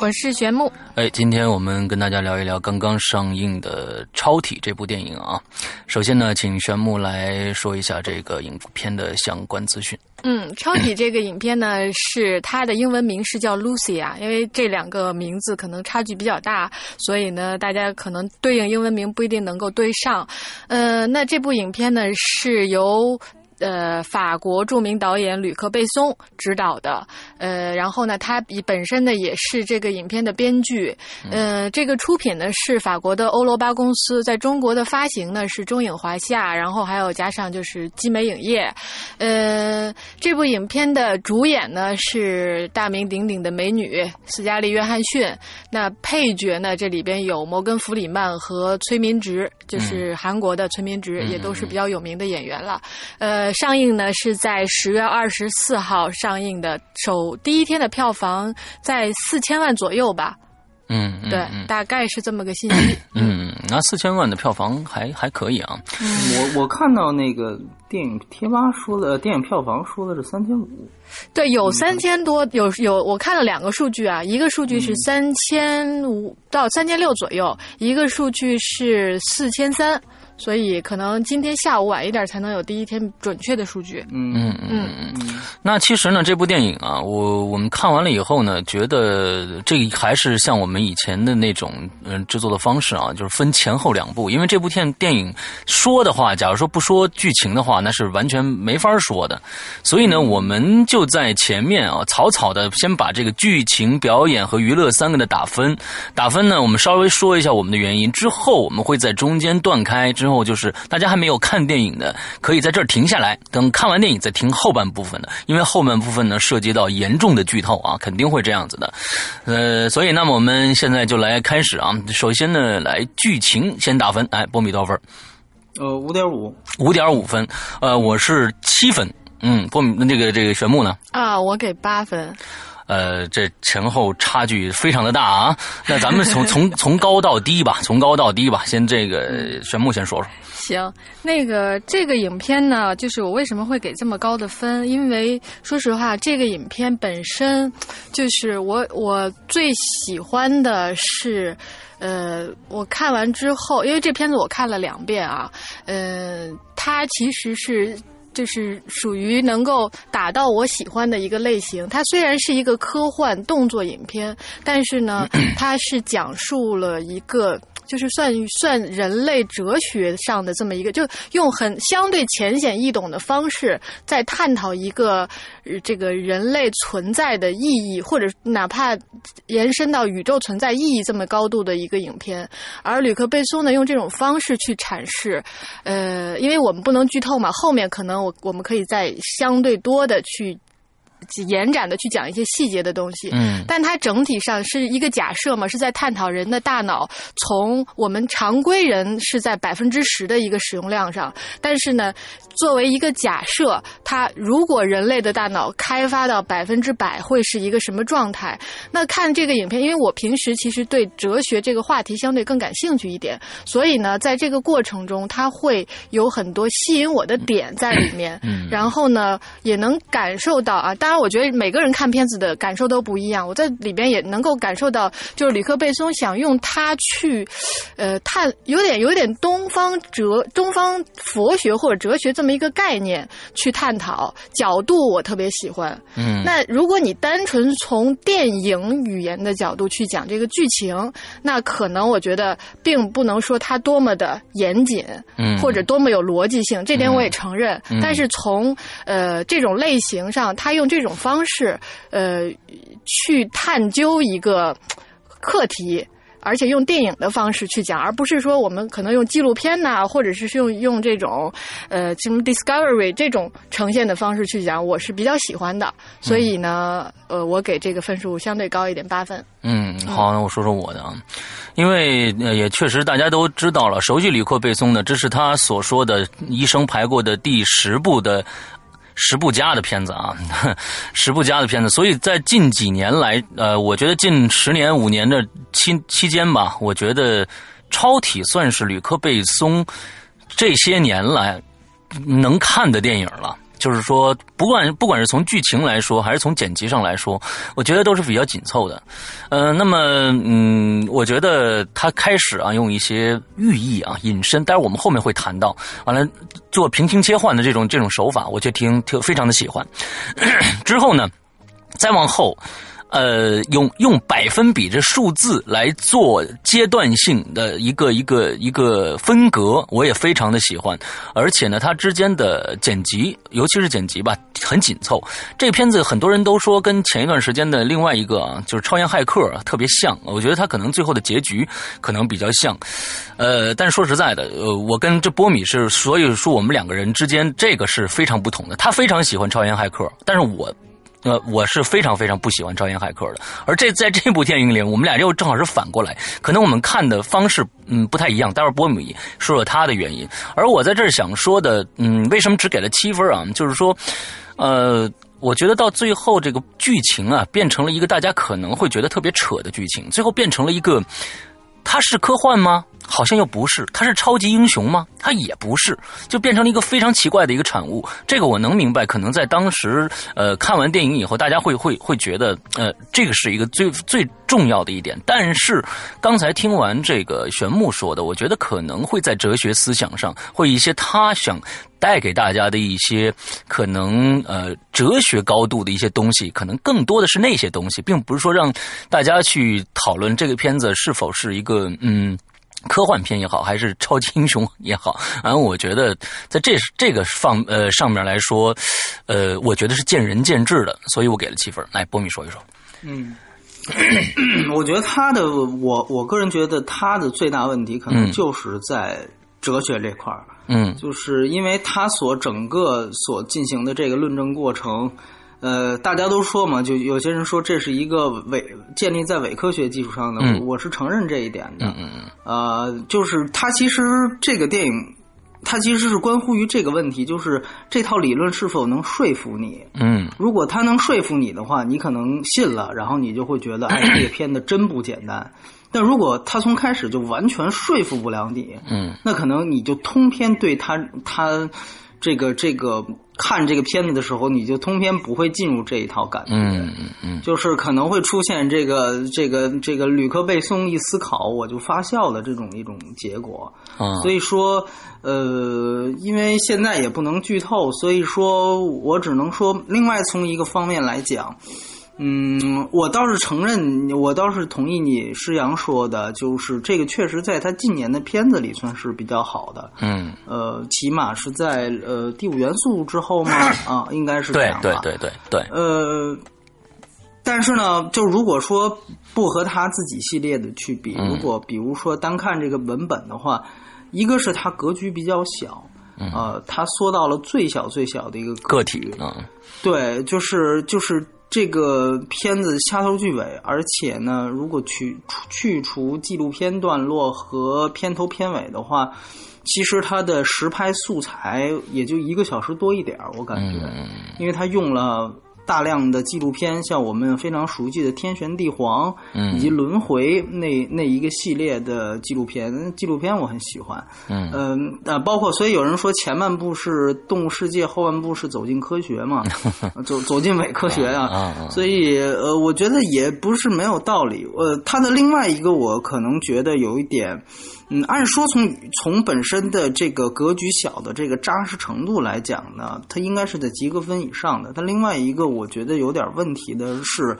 我是玄木。哎，今天我们跟大家聊一聊刚刚上映的《超体》这部电影啊。首先呢，请玄木来说一下这个影片的相关资讯。嗯，《超体》这个影片呢，是它的英文名是叫 Lucy 啊，因为这两个名字可能差距比较大，所以呢，大家可能对应英文名不一定能够对上。呃，那这部影片呢，是由。呃，法国著名导演吕克·贝松执导的，呃，然后呢，他以本身呢也是这个影片的编剧，呃，这个出品呢是法国的欧罗巴公司，在中国的发行呢是中影华夏，然后还有加上就是基美影业，呃，这部影片的主演呢是大名鼎鼎的美女斯嘉丽·约翰逊，那配角呢这里边有摩根·弗里曼和崔民植，就是韩国的崔民植，也都是比较有名的演员了，呃。上映呢是在十月二十四号上映的，首第一天的票房在四千万左右吧。嗯，对，大概是这么个信息。嗯，那四千万的票房还还可以啊。我我看到那个电影贴吧说的，电影票房说的是三千五。对，有三千多，有有，我看了两个数据啊，一个数据是三千五到三千六左右，一个数据是四千三。所以可能今天下午晚一点才能有第一天准确的数据。嗯嗯嗯嗯。那其实呢，这部电影啊，我我们看完了以后呢，觉得这还是像我们以前的那种嗯制作的方式啊，就是分前后两部。因为这部电电影说的话，假如说不说剧情的话，那是完全没法说的。所以呢，我们就在前面啊，草草的先把这个剧情、表演和娱乐三个的打分。打分呢，我们稍微说一下我们的原因，之后我们会在中间断开之。之后就是大家还没有看电影的，可以在这儿停下来，等看完电影再听后半部分的，因为后半部分呢涉及到严重的剧透啊，肯定会这样子的。呃，所以那么我们现在就来开始啊，首先呢来剧情先打分，哎，波米多少分？呃，五点五，五点五分。呃，我是七分。嗯，波米那个这个玄木呢？啊，我给八分。呃，这前后差距非常的大啊！那咱们从 从从高到低吧，从高到低吧，先这个玄牧先说说。行，那个这个影片呢，就是我为什么会给这么高的分？因为说实话，这个影片本身就是我我最喜欢的是，呃，我看完之后，因为这片子我看了两遍啊，呃，它其实是。就是属于能够打到我喜欢的一个类型。它虽然是一个科幻动作影片，但是呢，它是讲述了一个。就是算算人类哲学上的这么一个，就用很相对浅显易懂的方式，在探讨一个这个人类存在的意义，或者哪怕延伸到宇宙存在意义这么高度的一个影片。而吕克贝松呢，用这种方式去阐释，呃，因为我们不能剧透嘛，后面可能我我们可以再相对多的去。延展的去讲一些细节的东西，嗯，但它整体上是一个假设嘛，是在探讨人的大脑从我们常规人是在百分之十的一个使用量上，但是呢，作为一个假设，它如果人类的大脑开发到百分之百，会是一个什么状态？那看这个影片，因为我平时其实对哲学这个话题相对更感兴趣一点，所以呢，在这个过程中，它会有很多吸引我的点在里面，嗯，然后呢，也能感受到啊，当然。我觉得每个人看片子的感受都不一样。我在里边也能够感受到，就是吕克贝松想用它去，呃，探有点有点东方哲、东方佛学或者哲学这么一个概念去探讨角度，我特别喜欢。嗯，那如果你单纯从电影语言的角度去讲这个剧情，那可能我觉得并不能说它多么的严谨，嗯，或者多么有逻辑性，这点我也承认。但是从呃这种类型上，他用这种。方式，呃，去探究一个课题，而且用电影的方式去讲，而不是说我们可能用纪录片呐、或者是用用这种呃什么 Discovery 这种呈现的方式去讲，我是比较喜欢的。所以呢，呃，我给这个分数相对高一点，八分。嗯，好，那我说说我的啊，因为呃也确实大家都知道了，熟悉李克贝松的，这是他所说的一生排过的第十部的。十不加的片子啊，十不加的片子，所以在近几年来，呃，我觉得近十年五年的期期间吧，我觉得超体算是吕克贝松这些年来能看的电影了。就是说，不管不管是从剧情来说，还是从剪辑上来说，我觉得都是比较紧凑的。呃，那么，嗯，我觉得他开始啊，用一些寓意啊引申，但是我们后面会谈到，完了做平行切换的这种这种手法，我觉得挺挺非常的喜欢。之后呢，再往后。呃，用用百分比这数字来做阶段性的一个一个一个分隔，我也非常的喜欢。而且呢，它之间的剪辑，尤其是剪辑吧，很紧凑。这片子很多人都说跟前一段时间的另外一个啊，就是《超验骇客》特别像。我觉得它可能最后的结局可能比较像。呃，但是说实在的，呃，我跟这波米是，所以说我们两个人之间这个是非常不同的。他非常喜欢《超验骇客》，但是我。呃，我是非常非常不喜欢《超验骇客》的，而这在这部电影里，我们俩又正好是反过来，可能我们看的方式嗯不太一样。待会儿波米说说他的原因，而我在这儿想说的，嗯，为什么只给了七分啊？就是说，呃，我觉得到最后这个剧情啊，变成了一个大家可能会觉得特别扯的剧情，最后变成了一个，它是科幻吗？好像又不是，他是超级英雄吗？他也不是，就变成了一个非常奇怪的一个产物。这个我能明白，可能在当时，呃，看完电影以后，大家会会会觉得，呃，这个是一个最最重要的一点。但是刚才听完这个玄木说的，我觉得可能会在哲学思想上，会一些他想带给大家的一些可能呃哲学高度的一些东西，可能更多的是那些东西，并不是说让大家去讨论这个片子是否是一个嗯。科幻片也好，还是超级英雄也好，啊，我觉得在这这个方呃上面来说，呃，我觉得是见仁见智的，所以我给了七分。来，波米说一说。嗯，我觉得他的我我个人觉得他的最大问题可能就是在哲学这块儿，嗯，就是因为他所整个所进行的这个论证过程。呃，大家都说嘛，就有些人说这是一个伪建立在伪科学基础上的，嗯我是承认这一点的。嗯嗯嗯呃，就是它其实这个电影，它其实是关乎于这个问题，就是这套理论是否能说服你。嗯如果它能说服你的话，你可能信了，然后你就会觉得，哎，这个片子真不简单。但如果他从开始就完全说服不了你，嗯那可能你就通篇对他他这个这个看这个片子的时候，你就通篇不会进入这一套感觉。嗯嗯嗯就是可能会出现这个这个这个旅客背诵一思考我就发笑的这种一种结果，啊，所以说呃，因为现在也不能剧透，所以说我只能说，另外从一个方面来讲。嗯，我倒是承认，我倒是同意你施阳说的，就是这个确实在他近年的片子里算是比较好的，嗯，呃，起码是在呃第五元素之后嘛，啊，应该是这样吧。对对对对，呃，但是呢，就如果说不和他自己系列的去比，嗯。如果比如说单看这个文本的话，一个是它格局比较小，呃，它缩到了最小最小的一个嗯个体啊，对，就是就是这个片子掐头去尾，而且呢，如果去除去除纪录片段落和片头片尾的话，其实它的实拍素材也就一个小时多一点儿，我感觉，嗯因为它用了。大量的纪录片，像我们非常熟悉的《天旋地黄》，嗯以及《轮回》那那一个系列的纪录片，纪录片我很喜欢。嗯嗯呃，包括所以有人说前半部是《动物世界》，后半部是走进科学嘛，走走进伪科学啊所以呃，我觉得也不是没有道理。呃，它的另外一个我可能觉得有一点，嗯，按说从从本身的这个格局小的这个扎实程度来讲呢，它应该是在及格分以上的。但另外一个我觉得有点问题的是，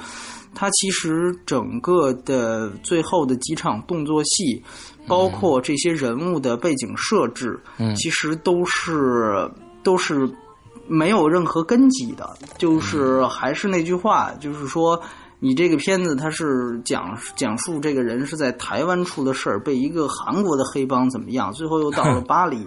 它其实整个的最后的几场动作戏，包括这些人物的背景设置，嗯其实都是都是没有任何根基的，就是还是那句话，就是说。你这个片子它是讲讲述这个人是在台湾出的事儿，被一个韩国的黑帮怎么样，最后又到了 巴黎。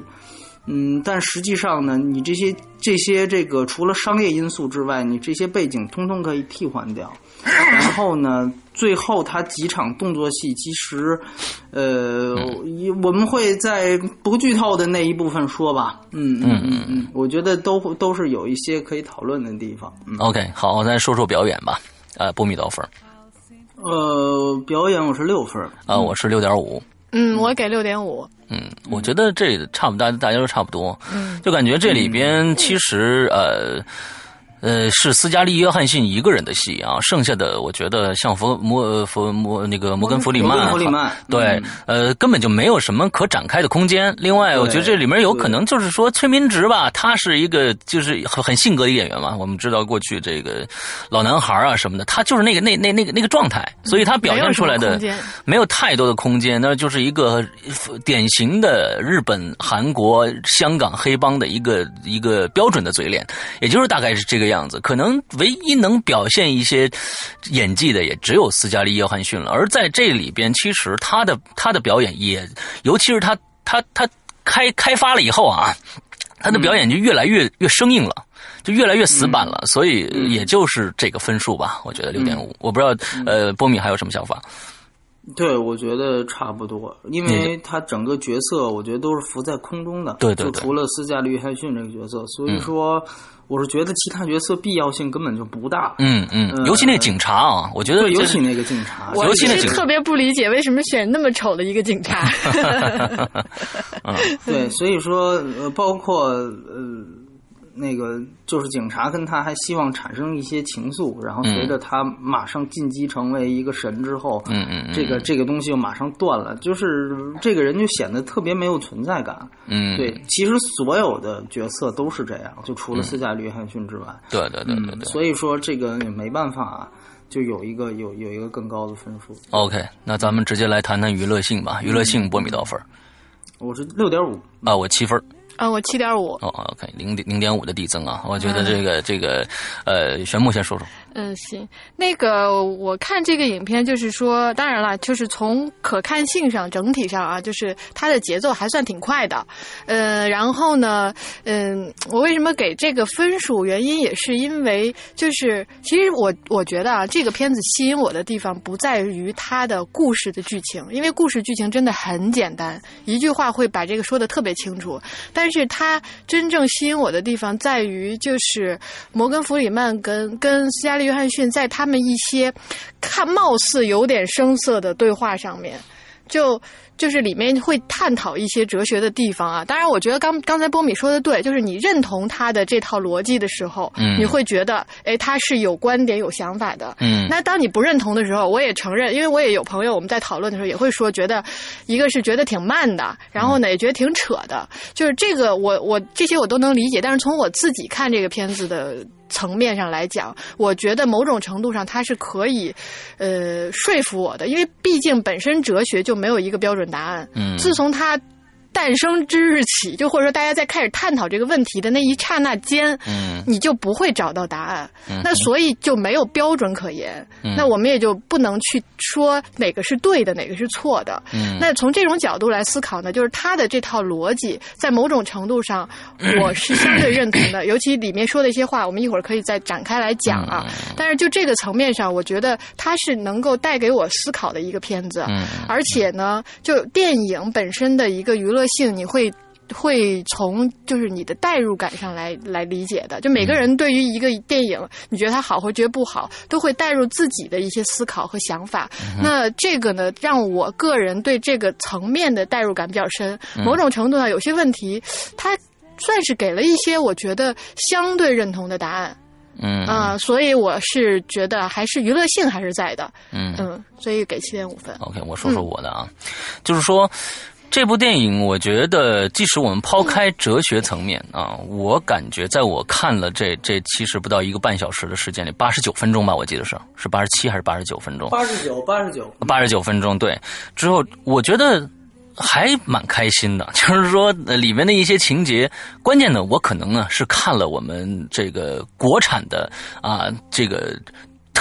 嗯，但实际上呢，你这些这些这个除了商业因素之外，你这些背景通通可以替换掉。然后呢，最后他几场动作戏，其实，呃，我们会在不剧透的那一部分说吧。嗯嗯嗯嗯，我觉得都都是有一些可以讨论的地方。OK，好，再说说表演吧。呃，波米多分？呃，表演我是六分。啊，我是六点五。嗯，我给六点五。嗯，我觉得这差不多，大家都差不多。嗯，就感觉这里边其实呃。呃，是斯嘉丽·约翰逊一个人的戏啊，剩下的我觉得像佛摩佛摩那个摩根·弗里曼，弗里曼对，呃，根本就没有什么可展开的空间。另外，我觉得这里面有可能就是说崔明植吧，他是一个就是很很性格的演员嘛。我们知道过去这个老男孩啊什么的，他就是那个那那那个那个状态，所以他表现出来的没有太多的空间，那就是一个典型的日本、韩国、香港黑帮的一个一个标准的嘴脸，也就是大概是这个。样子。可能唯一能表现一些演技的也只有斯嘉丽·约翰逊了，而在这里边，其实他的他的表演也，尤其是他他他开开发了以后啊，他的表演就越来越越生硬了，就越来越死板了，所以也就是这个分数吧，我觉得六点五。我不知道呃，波米还有什么想法？对，我觉得差不多，因为他整个角色我觉得都是浮在空中的，对对，就除了斯嘉丽·约翰逊这个角色，所以说。我是觉得其他角色必要性根本就不大。嗯嗯，尤其那警察啊，我觉得尤其那个警察，我其实特别不理解为什么选那么丑的一个警察。对，所以说呃，包括呃。那个就是警察跟他还希望产生一些情愫，然后随着他马上进击成为一个神之后，嗯嗯，这个这个东西就马上断了，就是这个人就显得特别没有存在感。嗯，对，其实所有的角色都是这样，就除了斯嘉丽·约翰逊之外。对对对对对。所以说这个也没办法，就有一个有有一个更高的分数。OK，那咱们直接来谈谈娱乐性吧。娱乐性波米多分？我是六点五啊，我七分。啊，我七点五。哦，OK，零点零点五的递增啊，我觉得这个这个，呃，玄牧先说说。嗯，行，那个我看这个影片，就是说，当然了，就是从可看性上，整体上啊，就是它的节奏还算挺快的。呃，然后呢，嗯，我为什么给这个分数？原因也是因为，就是其实我我觉得啊，这个片子吸引我的地方不在于它的故事的剧情，因为故事剧情真的很简单，一句话会把这个说的特别清楚，但是。是他真正吸引我的地方在于，就是摩根·弗里曼跟跟斯嘉丽·约翰逊在他们一些看貌似有点生涩的对话上面，就。就是里面会探讨一些哲学的地方啊，当然，我觉得刚刚才波米说的对，就是你认同他的这套逻辑的时候，嗯，你会觉得，哎，他是有观点、有想法的，嗯。那当你不认同的时候，我也承认，因为我也有朋友，我们在讨论的时候也会说，觉得一个是觉得挺慢的，然后呢也觉得挺扯的，就是这个我我这些我都能理解，但是从我自己看这个片子的。层面上来讲，我觉得某种程度上它是可以，呃，说服我的，因为毕竟本身哲学就没有一个标准答案。嗯，自从它。诞生之日起，就或者说大家在开始探讨这个问题的那一刹那间，嗯，你就不会找到答案，嗯，那所以就没有标准可言，嗯，那我们也就不能去说哪个是对的，哪个是错的，嗯，那从这种角度来思考呢，就是他的这套逻辑在某种程度上 我是相对认同的，尤其里面说的一些话，我们一会儿可以再展开来讲啊。但是就这个层面上，我觉得它是能够带给我思考的一个片子，嗯，而且呢，就电影本身的一个娱乐。性你会会从就是你的代入感上来来理解的，就每个人对于一个电影，你觉得它好或觉得不好，都会带入自己的一些思考和想法。那这个呢，让我个人对这个层面的代入感比较深。某种程度上，有些问题，它算是给了一些我觉得相对认同的答案。嗯啊，所以我是觉得还是娱乐性还是在的。嗯嗯，所以给七点五分。OK，我说说我的啊，就是说。这部电影，我觉得即使我们抛开哲学层面啊，我感觉在我看了这这其实不到一个半小时的时间里，八十九分钟吧，我记得是是八十七还是八十九分钟？八十九，八十九，八十九分钟。对，之后我觉得还蛮开心的，就是说里面的一些情节，关键呢，我可能呢是看了我们这个国产的啊这个。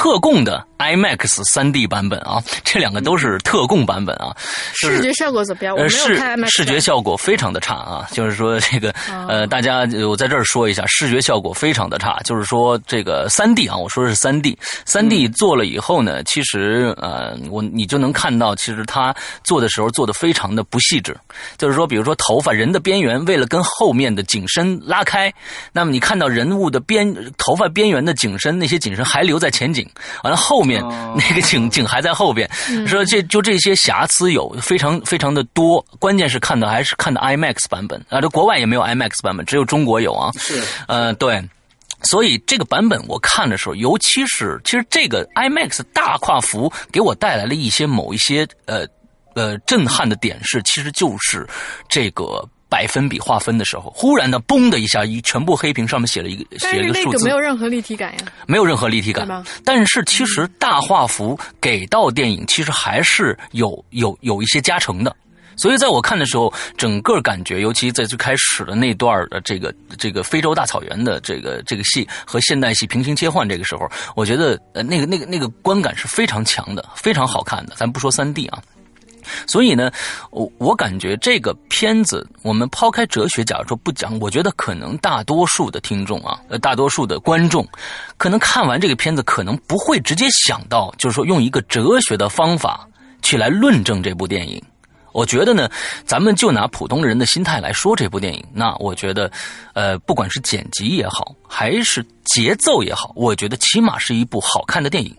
特供的 IMAX 三 D 版本啊，这两个都是特供版本啊。视觉效果怎么样？我没有看 IMAX。视觉效果非常的差啊，就是说这个呃，大家我在这儿说一下，视觉效果非常的差，就是说这个三 D 啊，我说的是三 D，三 D 做了以后呢，其实呃，我你就能看到，其实他做的时候做的非常的不细致，就是说，比如说头发人的边缘，为了跟后面的景深拉开，那么你看到人物的边头发边缘的景深，那些景深还留在前景，完了后面那个景景还在后边，说这就这些瑕疵有非常非常的多，关键是看的还是看的 IMAX 版本啊，这国外也没有 IMAX 版本，只有中国有啊，是，呃，对。所以这个版本我看的时候，尤其是其实这个 IMAX 大跨幅给我带来了一些某一些呃呃震撼的点是，其实就是这个百分比划分的时候，忽然的嘣的一下，一全部黑屏上面写了一个写了一个数字，没有任何立体感呀，没有任何立体感。但是其实大画幅给到电影，其实还是有有有一些加成的。所以，在我看的时候，整个感觉，尤其在最开始的那段的这个这个非洲大草原的这个这个戏和现代戏平行切换，这个时候，我觉得呃那个那个那个观感是非常强的，非常好看的。咱不说三 D 啊，所以呢，我我感觉这个片子，我们抛开哲学，假如说不讲，我觉得可能大多数的听众啊，呃，大多数的观众，可能看完这个片子，可能不会直接想到，就是说用一个哲学的方法去来论证这部电影。我觉得呢，咱们就拿普通人的心态来说这部电影，那我觉得，呃，不管是剪辑也好，还是节奏也好，我觉得起码是一部好看的电影。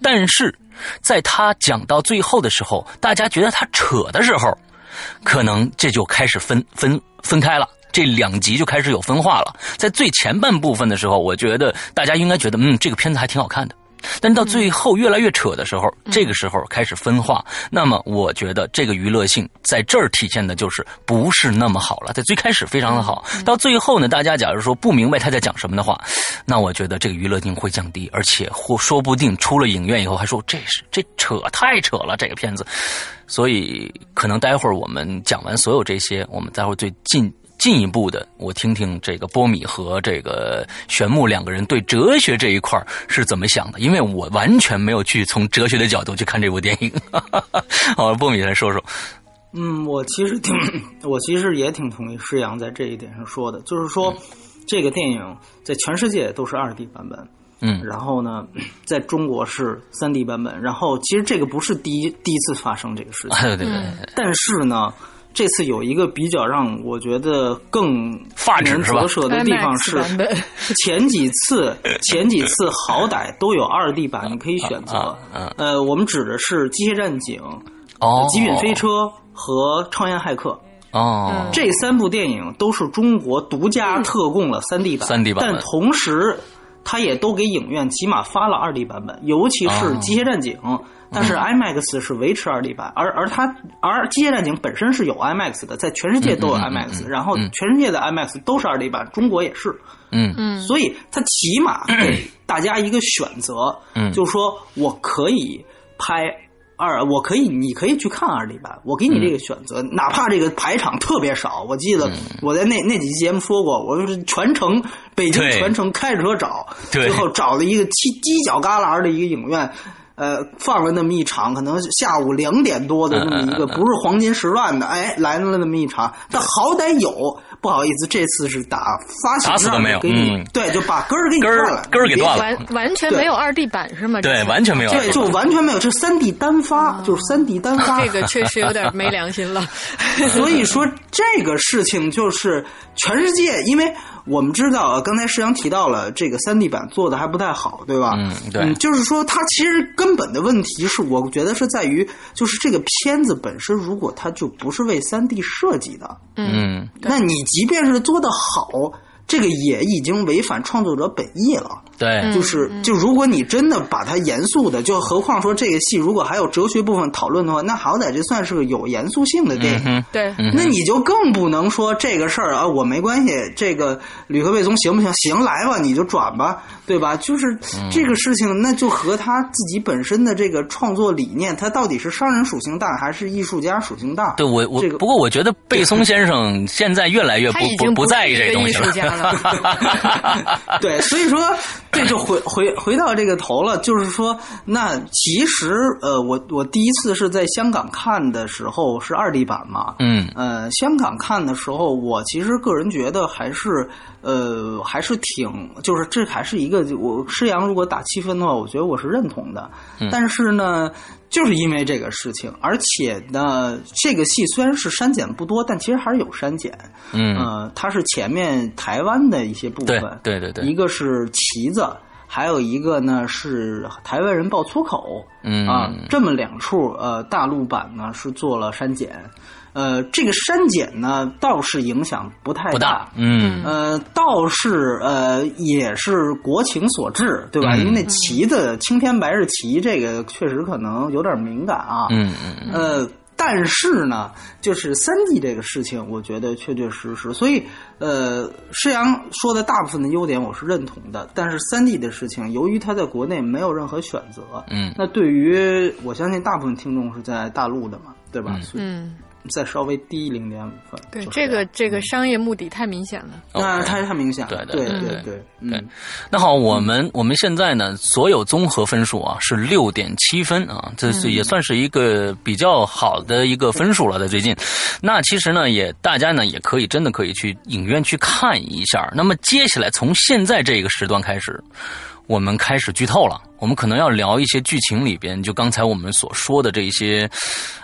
但是，在他讲到最后的时候，大家觉得他扯的时候，可能这就开始分分分开了，这两集就开始有分化了。在最前半部分的时候，我觉得大家应该觉得，嗯，这个片子还挺好看的。但到最后越来越扯的时候，这个时候开始分化。那么，我觉得这个娱乐性在这儿体现的就是不是那么好了。在最开始非常的好，到最后呢，大家假如说不明白他在讲什么的话，那我觉得这个娱乐性会降低，而且或说不定出了影院以后还说这是这扯太扯了这个片子。所以，可能待会儿我们讲完所有这些，我们待会儿最近。进一步的，我听听这个波米和这个玄木两个人对哲学这一块是怎么想的，因为我完全没有去从哲学的角度去看这部电影。好，波米来说说。嗯，我其实挺，我其实也挺同意施阳在这一点上说的，就是说这个电影在全世界都是二 D 版本，嗯，然后呢，在中国是三 D 版本，然后其实这个不是第一第一次发生这个事情，对对对，但是呢。这次有一个比较让我觉得更发人折舌的地方是，前几次 前几次好歹都有二 D 版，你可以选择。呃，我们指的是《机械战警》、《极品飞车》和《超验骇客》。哦，这三部电影都是中国独家特供了三 D 版，三 D 版，但同时，它也都给影院起码发了二 D 版本，尤其是《机械战警》。但是 IMAX 是维持二 D 版，而而它而机械战警本身是有 IMAX 的，在全世界都有 IMAX，然后全世界的 IMAX 都是二 D 版，中国也是，嗯。嗯，所以它起码给大家一个选择，嗯，就是说我可以拍二，我可以你可以去看二 D 版，我给你这个选择，哪怕这个排场特别少，我记得我在那那几期节目说过，我就是全程北京全程开着车找，最后找了一个犄犄角旮旯的一个影院。呃，放了那么一场，可能下午两点多的那么一个，不是黄金时段的，哎，来了那么一场，但好歹有。不好意思，这次是打发打死都没有，嗯，对，就把根儿给你断了，根儿给断了，完完全没有二 D 版是吗？对，完全没有，对，就完全没有，这三 D 单发，就是三 D 单发，这个确实有点没良心了。所以说这个事情就是全世界，因为。我们知道，刚才石阳提到了这个三 D 版做的还不太好，对吧？嗯，对，就是说它其实根本的问题是，我觉得是在于，就是这个片子本身，如果它就不是为三 D 设计的，嗯，那你即便是做的好。这个也已经违反创作者本意了。对，就是就如果你真的把它严肃的，就何况说这个戏如果还有哲学部分讨论的话，那好歹这算是个有严肃性的电影。对，那你就更不能说这个事儿啊，我没关系，这个吕克贝松行不行？行，来吧，你就转吧，对吧？就是这个事情，那就和他自己本身的这个创作理念，他到底是商人属性大还是艺术家属性大？对我我这个不过我觉得贝松先生现在越来越不不不在意这东西了。对，所以说这就回回回到这个头了，就是说，那其实呃，我我第一次是在香港看的时候是二 D 版嘛，嗯。呃，香港看的时候，我其实个人觉得还是呃还是挺，就是这还是一个我施洋如果打七分的话，我觉得我是认同的，但是呢。就是因为这个事情，而且呢，这个戏虽然是删减不多，但其实还是有删减。嗯，呃，它是前面台湾的一些部分，对对对，一个是旗子，还有一个呢是台湾人爆粗口，嗯啊，这么两处呃大陆版呢是做了删减。呃，这个删减呢倒是影响不太不大，嗯，呃，倒是呃也是国情所致，对吧？嗯。因为那旗子青天白日旗这个确实可能有点敏感啊，嗯嗯呃，但是呢，就是三 D 这个事情，我觉得确确实实，所以呃，施阳说的大部分的优点我是认同的，但是三 D 的事情，由于它在国内没有任何选择，嗯。那对于我相信大部分听众是在大陆的嘛，对吧？所以嗯，再稍微低零点五分，对，就是这个这个商业目的太明显了。那太太明显了，对对对对对对，那好，我们我们现在呢，所有综合分数啊是六点七分啊，这是也算是一个比较好的一个分数了，在最近。那其实呢，也大家呢也可以真的可以去影院去看一下。那么接下来从现在这个时段开始，我们开始剧透了。我们可能要聊一些剧情里边，就刚才我们所说的这一些，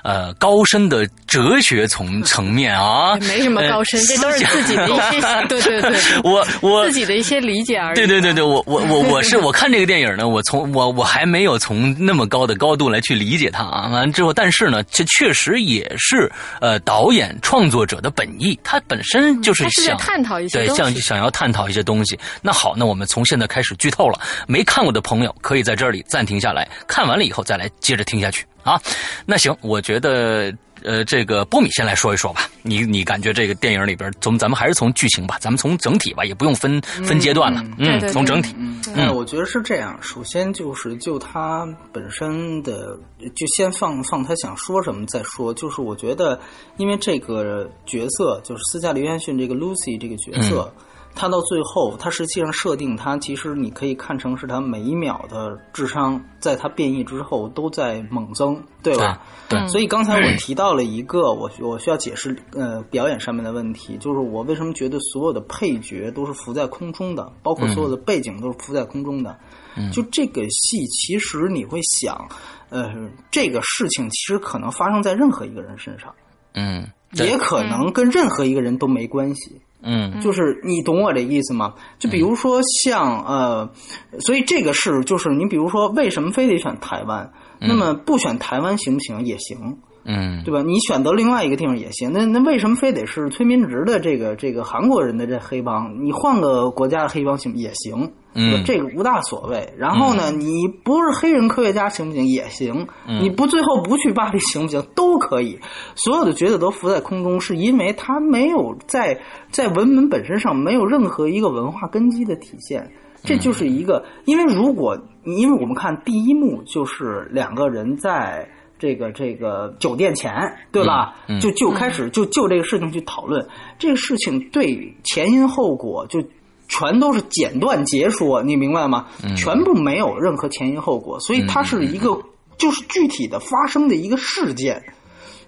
呃，高深的哲学层层面啊，没什么高深，呃这都是自己的一些，对对对，我我自己的一些理解而已。对对对对，我我我我是我看这个电影呢，我从我我还没有从那么高的高度来去理解它啊。完了之后，但是呢，这确实也是呃导演创作者的本意，他本身就是想探讨一些对，东西。想想要探讨一些东西。那好，那我们从现在开始剧透了，没看过的朋友可以在这里暂停下来，看完了以后再来接着听下去啊。那行，我觉得。呃，这个波米先来说一说吧，你你感觉这个电影里边，从咱们还是从剧情吧，咱们从整体吧，也不用分分阶段了，嗯，对对对从整体，嗯，我觉得是这样。首先就是就他本身的，就先放放他想说什么再说。就是我觉得，因为这个角色就是斯嘉丽·约翰逊这个 Lucy 这个角色，他到最后，他实际上设定他其实你可以看成是他每一秒的智商，在他变异之后都在猛增，对吧？对对所以刚才我提到了一个我我需要解释呃表演上面的问题，就是我为什么觉得所有的配角都是浮在空中的，包括所有的背景都是浮在空中的。就这个戏，其实你会想，呃，这个事情其实可能发生在任何一个人身上，嗯，也可能跟任何一个人都没关系。嗯就是你懂我这意思吗？就比如说像呃，所以这个是就是你比如说为什么非得选台湾？那么不选台湾行不行？也行，嗯对吧？你选择另外一个地方也行。那那为什么非得是崔民植的这个这个韩国人的这黑帮？你换个国家的黑帮行也行，嗯这个无大所谓。然后呢，你不是黑人科学家行不行？也行。你不最后不去巴黎行不行？都可以。所有的角色都浮在空中，是因为他没有在在文本本身上没有任何一个文化根基的体现。这就是一个，因为如果因为我们看第一幕就是两个人在这个这个酒店前，对吧？嗯嗯就就开始就就这个事情去讨论，这个事情对前因后果就全都是简短截说，你明白吗？全部没有任何前因后果，所以它是一个就是具体的发生的一个事件。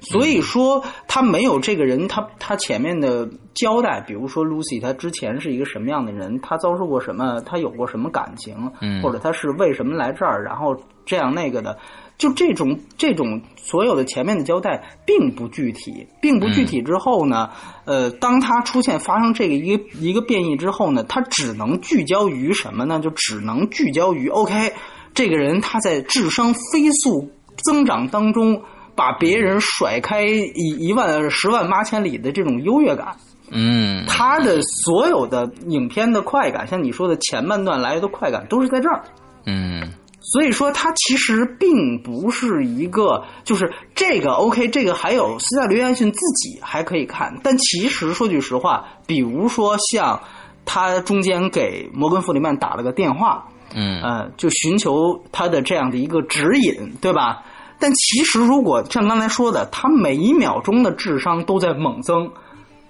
所以说，他没有这个人，他他前面的交代，比如说 Lucy，他之前是一个什么样的人，他遭受过什么，他有过什么感情，嗯或者他是为什么来这儿，然后这样那个的，就这种这种所有的前面的交代并不具体，并不具体之后呢，呃，当他出现发生这个一个一个变异之后呢，他只能聚焦于什么呢？就只能聚焦于 OK，这个人他在智商飞速增长当中。把别人甩开一一万十万八千里的这种优越感，嗯他的所有的影片的快感，像你说的前半段来的快感都是在这儿。嗯所以说，它其实并不是一个，就是这个 OK，这个还有斯嘉丽·约翰逊自己还可以看，但其实说句实话，比如说像他中间给摩根·弗里曼打了个电话，嗯呃，就寻求他的这样的一个指引，对吧？但其实如果像刚才说的，他每一秒钟的智商都在猛增，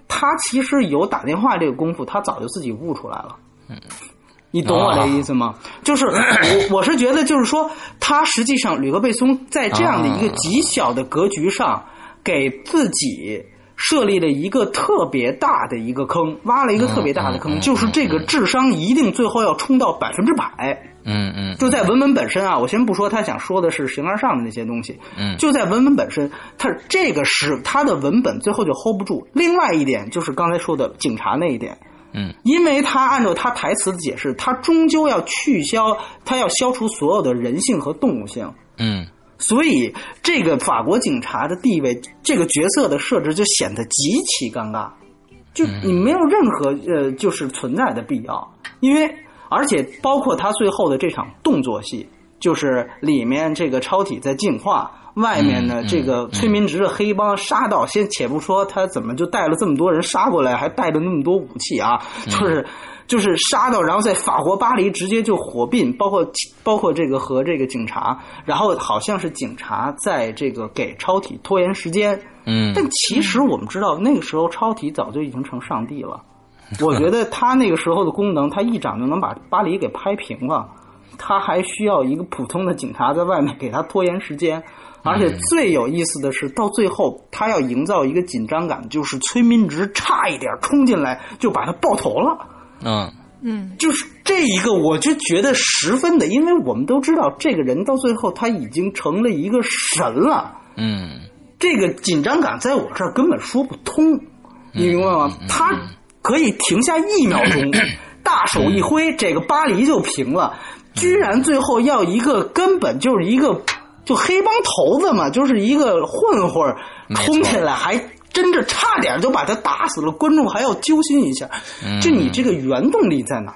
他其实有打电话这个功夫，他早就自己悟出来了。你懂我的意思吗？就是我我是觉得，就是说，他实际上吕克贝松在这样的一个极小的格局上，给自己设立了一个特别大的一个坑，挖了一个特别大的坑，就是这个智商一定最后要冲到百分之百。嗯嗯，就在文本本身啊，我先不说他想说的是形而上的那些东西，嗯，就在文本本身，他这个是他的文本最后就 hold 不住。另外一点就是刚才说的警察那一点。嗯，因为他按照他台词的解释，他终究要去消，他要消除所有的人性和动物性。嗯，所以这个法国警察的地位，这个角色的设置就显得极其尴尬，就你没有任何呃，就是存在的必要。因为而且包括他最后的这场动作戏，就是里面这个超体在进化。外面的，这个崔明植的黑帮杀到，先且不说他怎么就带了这么多人杀过来，还带着那么多武器啊，就是就是杀到，然后在法国巴黎直接就火并，包括 包括这个和这个警察，然后好像是警察在这个给超体拖延时间，嗯，但其实我们知道那个时候超体早就已经成上帝了，我觉得他那个时候的功能，他一掌就能把巴黎给拍平了，他还需要一个普通的警察在外面给他拖延时间。而且最有意思的是，到最后他要营造一个紧张感，就是崔明植差一点冲进来就把他爆头了。嗯嗯，就是这一个，我就觉得十分的，因为我们都知道这个人到最后他已经成了一个神了。嗯，这个紧张感在我这儿根本说不通，你明白吗？他可以停下一秒钟，大手一挥，这个巴黎就平了。居然最后要一个根本就是一个。就黑帮头子嘛，就是一个混混冲进来，还真的差点就把他打死了。观众还要揪心一下，就你这个原动力在哪？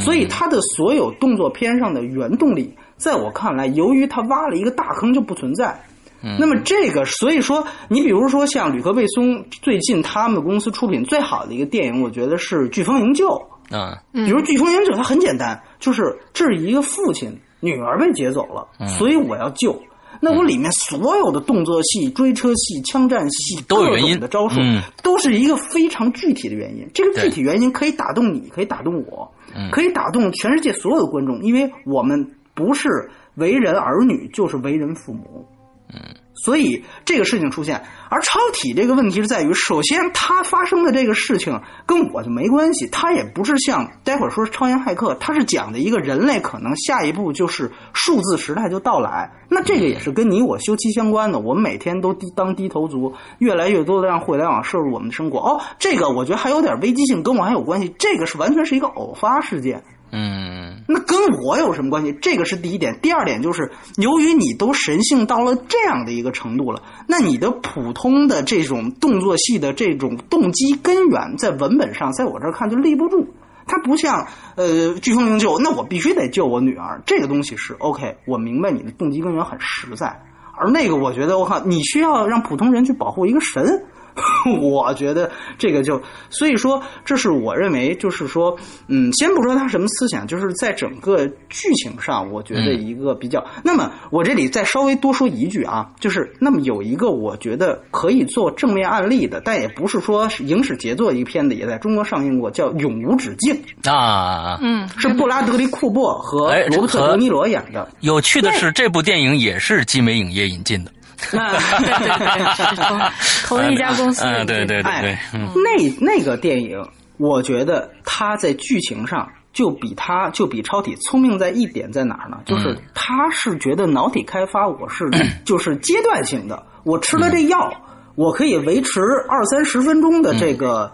所以他的所有动作片上的原动力，在我看来，由于他挖了一个大坑就不存在。那么这个，所以说，你比如说像吕克贝松最近他们公司出品最好的一个电影，我觉得是《飓风营救》啊。比如《飓风营救》，它很简单，就是这是一个父亲。女儿被劫走了，所以我要救。那我里面所有的动作戏、追车戏、枪战戏，都有原因的招数，都是一个非常具体的原因。这个具体原因可以打动你，可以打动我，可以打动全世界所有的观众，因为我们不是为人儿女，就是为人父母。嗯。所以这个事情出现，而超体这个问题是在于，首先它发生的这个事情跟我就没关系，它也不是像待会儿说超验骇客，它是讲的一个人类可能下一步就是数字时代就到来，那这个也是跟你我休戚相关的，我们每天都低当低头族，越来越多的让互联网摄入我们的生活。哦，这个我觉得还有点危机性，跟我还有关系，这个是完全是一个偶发事件。嗯，那跟我有什么关系？这个是第一点。第二点就是，由于你都神性到了这样的一个程度了，那你的普通的这种动作戏的这种动机根源，在文本上，在我这儿看就立不住。它不像呃飓风营救，那我必须得救我女儿。这个东西是 OK，我明白你的动机根源很实在。而那个，我觉得我靠，你需要让普通人去保护一个神。我觉得这个就，所以说，这是我认为，就是说，嗯，先不说他什么思想，就是在整个剧情上，我觉得一个比较。那么，我这里再稍微多说一句啊，就是那么有一个我觉得可以做正面案例的，但也不是说影史杰作一个片子，也在中国上映过，叫《永无止境》啊，嗯，是布拉德利库珀和罗伯特德尼罗演的。有趣的是，这部电影也是集美影业引进的。啊，对对对，同一家公司。嗯，对对对对，那那个电影，我觉得他在剧情上就比他就比超体聪明在一点在哪儿呢？就是他是觉得脑体开发我是就是阶段性的，我吃了这药，我可以维持二三十分钟的这个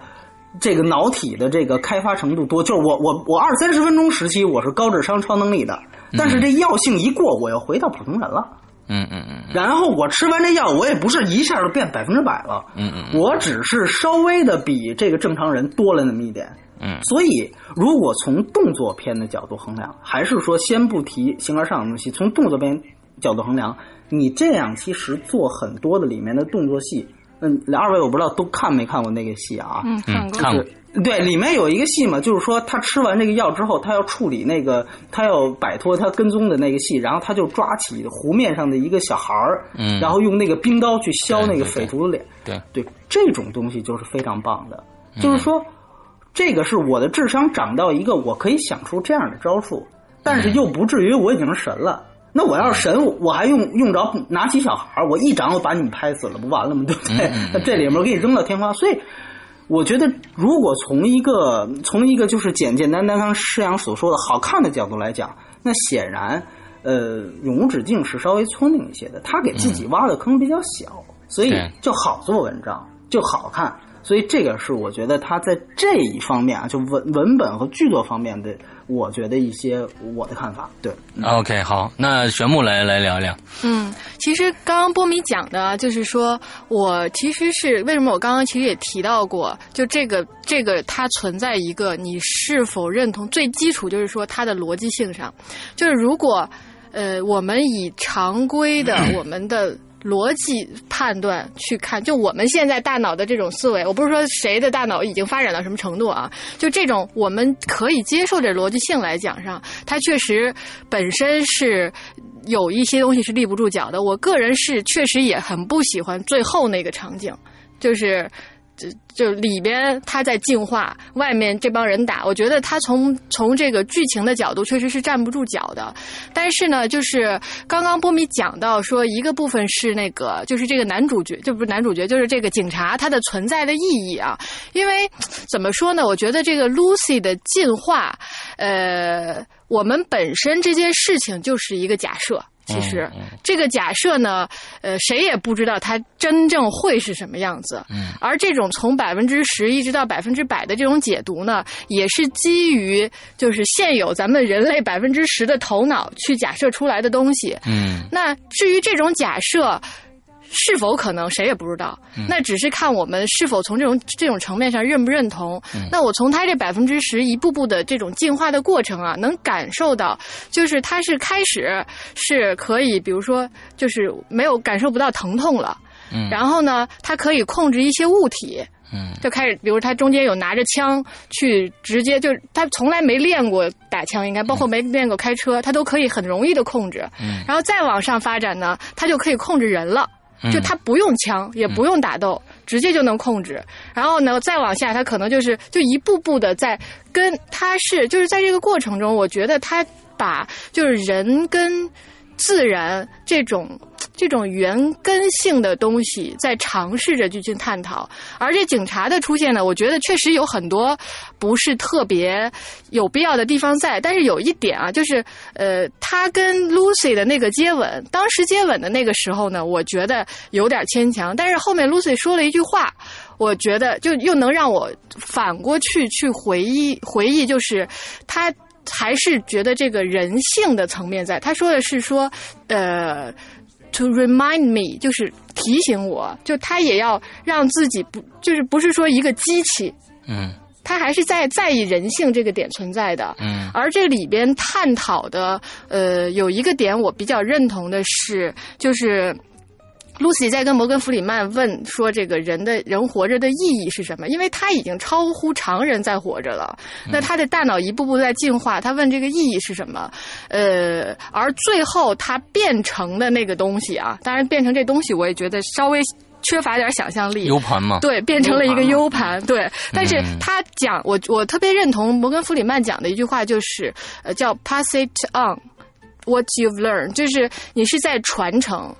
这个脑体的这个开发程度多，就是我我我二三十分钟时期我是高智商超能力的，但是这药性一过，我又回到普通人了。嗯嗯嗯，然后我吃完这药，我也不是一下就变百分之百了，嗯嗯，我只是稍微的比这个正常人多了那么一点，嗯，所以如果从动作片的角度衡量，还是说先不提形而上的东西，从动作片角度衡量，你这样其实做很多的里面的动作戏，嗯，二位我不知道都看没看过那个戏啊？嗯，看过，看过。对，里面有一个戏嘛，就是说他吃完这个药之后，他要处理那个，他要摆脱他跟踪的那个戏，然后他就抓起湖面上的一个小孩儿，嗯，然后用那个冰刀去削那个匪徒的脸，对对，这种东西就是非常棒的，就是说这个是我的智商长到一个我可以想出这样的招数，但是又不至于我已经是神了。那我要是神，我还用用着拿起小孩我一掌我把你拍死了，不完了吗？对不对？那 这里面给你扔到天花，所以我觉得，如果从一个从一个就是简简单单刚施阳所说的好看的角度来讲，那显然，呃，永无止境是稍微聪明一些的，他给自己挖的坑比较小，所以就好做文章，就好看。所以这个是我觉得他在这一方面啊，就文文本和剧作方面的，我觉得一些我的看法。对，OK，好，那玄木来来聊一聊。嗯，其实刚刚波米讲的，就是说我其实是为什么我刚刚其实也提到过，就这个这个它存在一个你是否认同最基础，就是说它的逻辑性上，就是如果呃我们以常规的 我们的。逻辑判断去看，就我们现在大脑的这种思维，我不是说谁的大脑已经发展到什么程度啊，就这种我们可以接受的逻辑性来讲上，它确实本身是有一些东西是立不住脚的。我个人是确实也很不喜欢最后那个场景，就是。就就里边他在进化，外面这帮人打，我觉得他从从这个剧情的角度确实是站不住脚的。但是呢，就是刚刚波米讲到说，一个部分是那个，就是这个男主角，就不是男主角，就是这个警察他的存在的意义啊。因为怎么说呢？我觉得这个 Lucy 的进化，呃，我们本身这件事情就是一个假设。其实这个假设呢，呃，谁也不知道它真正会是什么样子。嗯，而这种从百分之十一直到百分之百的这种解读呢，也是基于就是现有咱们人类百分之十的头脑去假设出来的东西。嗯，那至于这种假设。是否可能，谁也不知道。那只是看我们是否从这种这种层面上认不认同。那我从他这百分之十一步步的这种进化的过程啊，能感受到，就是他是开始是可以，比如说，就是没有感受不到疼痛了。嗯。然后呢，他可以控制一些物体。嗯。就开始，比如他中间有拿着枪去直接，就他从来没练过打枪，应该包括没练过开车，他都可以很容易的控制。嗯。然后再往上发展呢，他就可以控制人了。就他不用枪，也不用打斗，直接就能控制。然后呢，再往下，他可能就是就一步步的在跟他是就是在这个过程中，我觉得他把就是人跟自然这种。这种原根性的东西在尝试着去去探讨，而这警察的出现呢，我觉得确实有很多不是特别有必要的地方在。但是有一点啊，就是呃，他跟 Lucy 的那个接吻，当时接吻的那个时候呢，我觉得有点牵强。但是后面 Lucy 说了一句话，我觉得就又能让我反过去去回忆回忆，就是他还是觉得这个人性的层面在。他说的是说，呃。To remind me，就是提醒我，就他也要让自己不，就是不是说一个机器，嗯，他还是在在意人性这个点存在的，嗯，而这里边探讨的，呃，有一个点我比较认同的是，就是。Lucy 在跟摩根·弗里曼问说：“这个人的人活着的意义是什么？”因为他已经超乎常人在活着了。那他的大脑一步步在进化。他问这个意义是什么？呃，而最后他变成的那个东西啊，当然变成这东西，我也觉得稍微缺乏点想象力。U 盘嘛，对，变成了一个 U 盘。对，但是他讲我我特别认同摩根·弗里曼讲的一句话，就是呃，叫 “pass it on what you've learned”，就是你是在传承。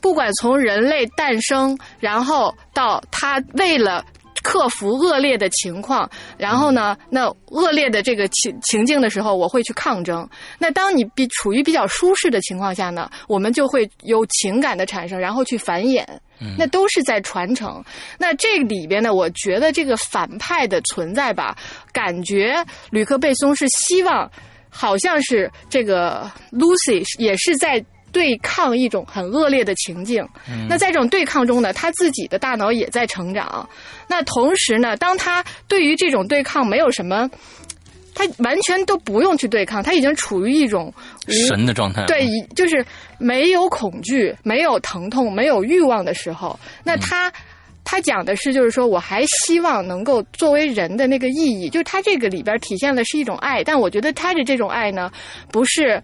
不管从人类诞生，然后到他为了克服恶劣的情况，然后呢，那恶劣的这个情情境的时候，我会去抗争。那当你比处于比较舒适的情况下呢，我们就会有情感的产生，然后去繁衍。那都是在传承。那这里边呢，我觉得这个反派的存在吧，感觉吕克贝松是希望，好像是这个 Lucy 也是在。对抗一种很恶劣的情境，那在这种对抗中呢，他自己的大脑也在成长。那同时呢，当他对于这种对抗没有什么，他完全都不用去对抗，他已经处于一种神的状态。对，就是没有恐惧、没有疼痛、没有欲望的时候，那他他讲的是，就是说我还希望能够作为人的那个意义，就是他这个里边体现的是一种爱，但我觉得他的这种爱呢，不是。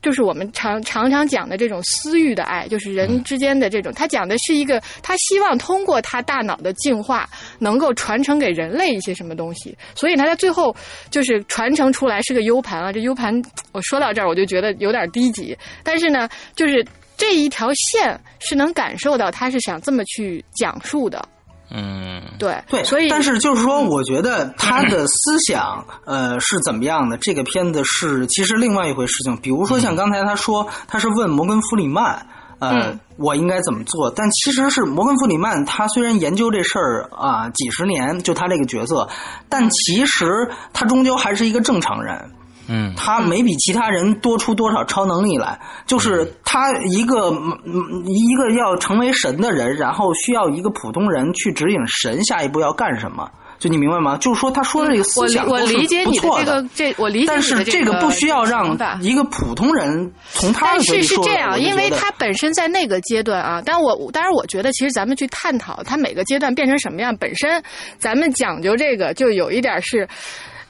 就是我们常常常讲的这种私欲的爱，就是人之间的这种，他讲的是一个他希望通过他大脑的进化，能够传承给人类一些什么东西，所以呢，他最后就是传承出来是个 U 盘啊。这 U 盘我说到这儿我就觉得有点低级，但是呢，就是这一条线是能感受到他是想这么去讲述的。嗯，对对，所以但是就是说，我觉得他的思想，呃，是怎么样的？这个片子是其实另外一回事情。比如说，像刚才他说，他是问摩根弗里曼，呃，我应该怎么做？但其实是摩根弗里曼，他虽然研究这事儿啊几十年，就他这个角色，但其实他终究还是一个正常人。嗯，他没比其他人多出多少超能力来，就是他一个嗯一个要成为神的人，然后需要一个普通人去指引神下一步要干什么，就你明白吗？就是说他说的这个思想我我都是理解你的不错这个这我理解但你的这是这个不需要让一个普通人从他但的嘴里说，是是这样，因为他本身在那个阶段啊，但我当然我觉得，其实咱们去探讨他每个阶段变成什么样，本身咱们讲究这个就有一点是，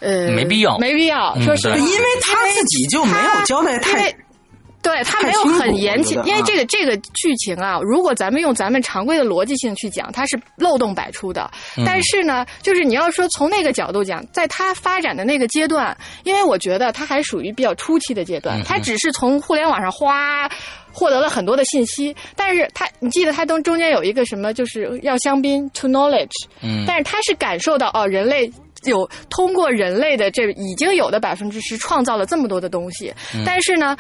呃，没必要没必要。嗯说实话，因为他自己就没有交代因太。对他没有很严谨因为啊这个这个剧情啊，如果咱们用咱们常规的逻辑性去讲，它是漏洞百出的。嗯但是呢，就是你要说从那个角度讲，在它发展的那个阶段，因为我觉得它还属于比较初期的阶嗯段，它只是从互联网上哗获得了很多的信息，但是它你记得它中中间有一个什么，就是要香槟 to knowledge，嗯但是他是感受到哦，人类有通过人类的这已经有的百分之十创造了这么多的东西，但是呢，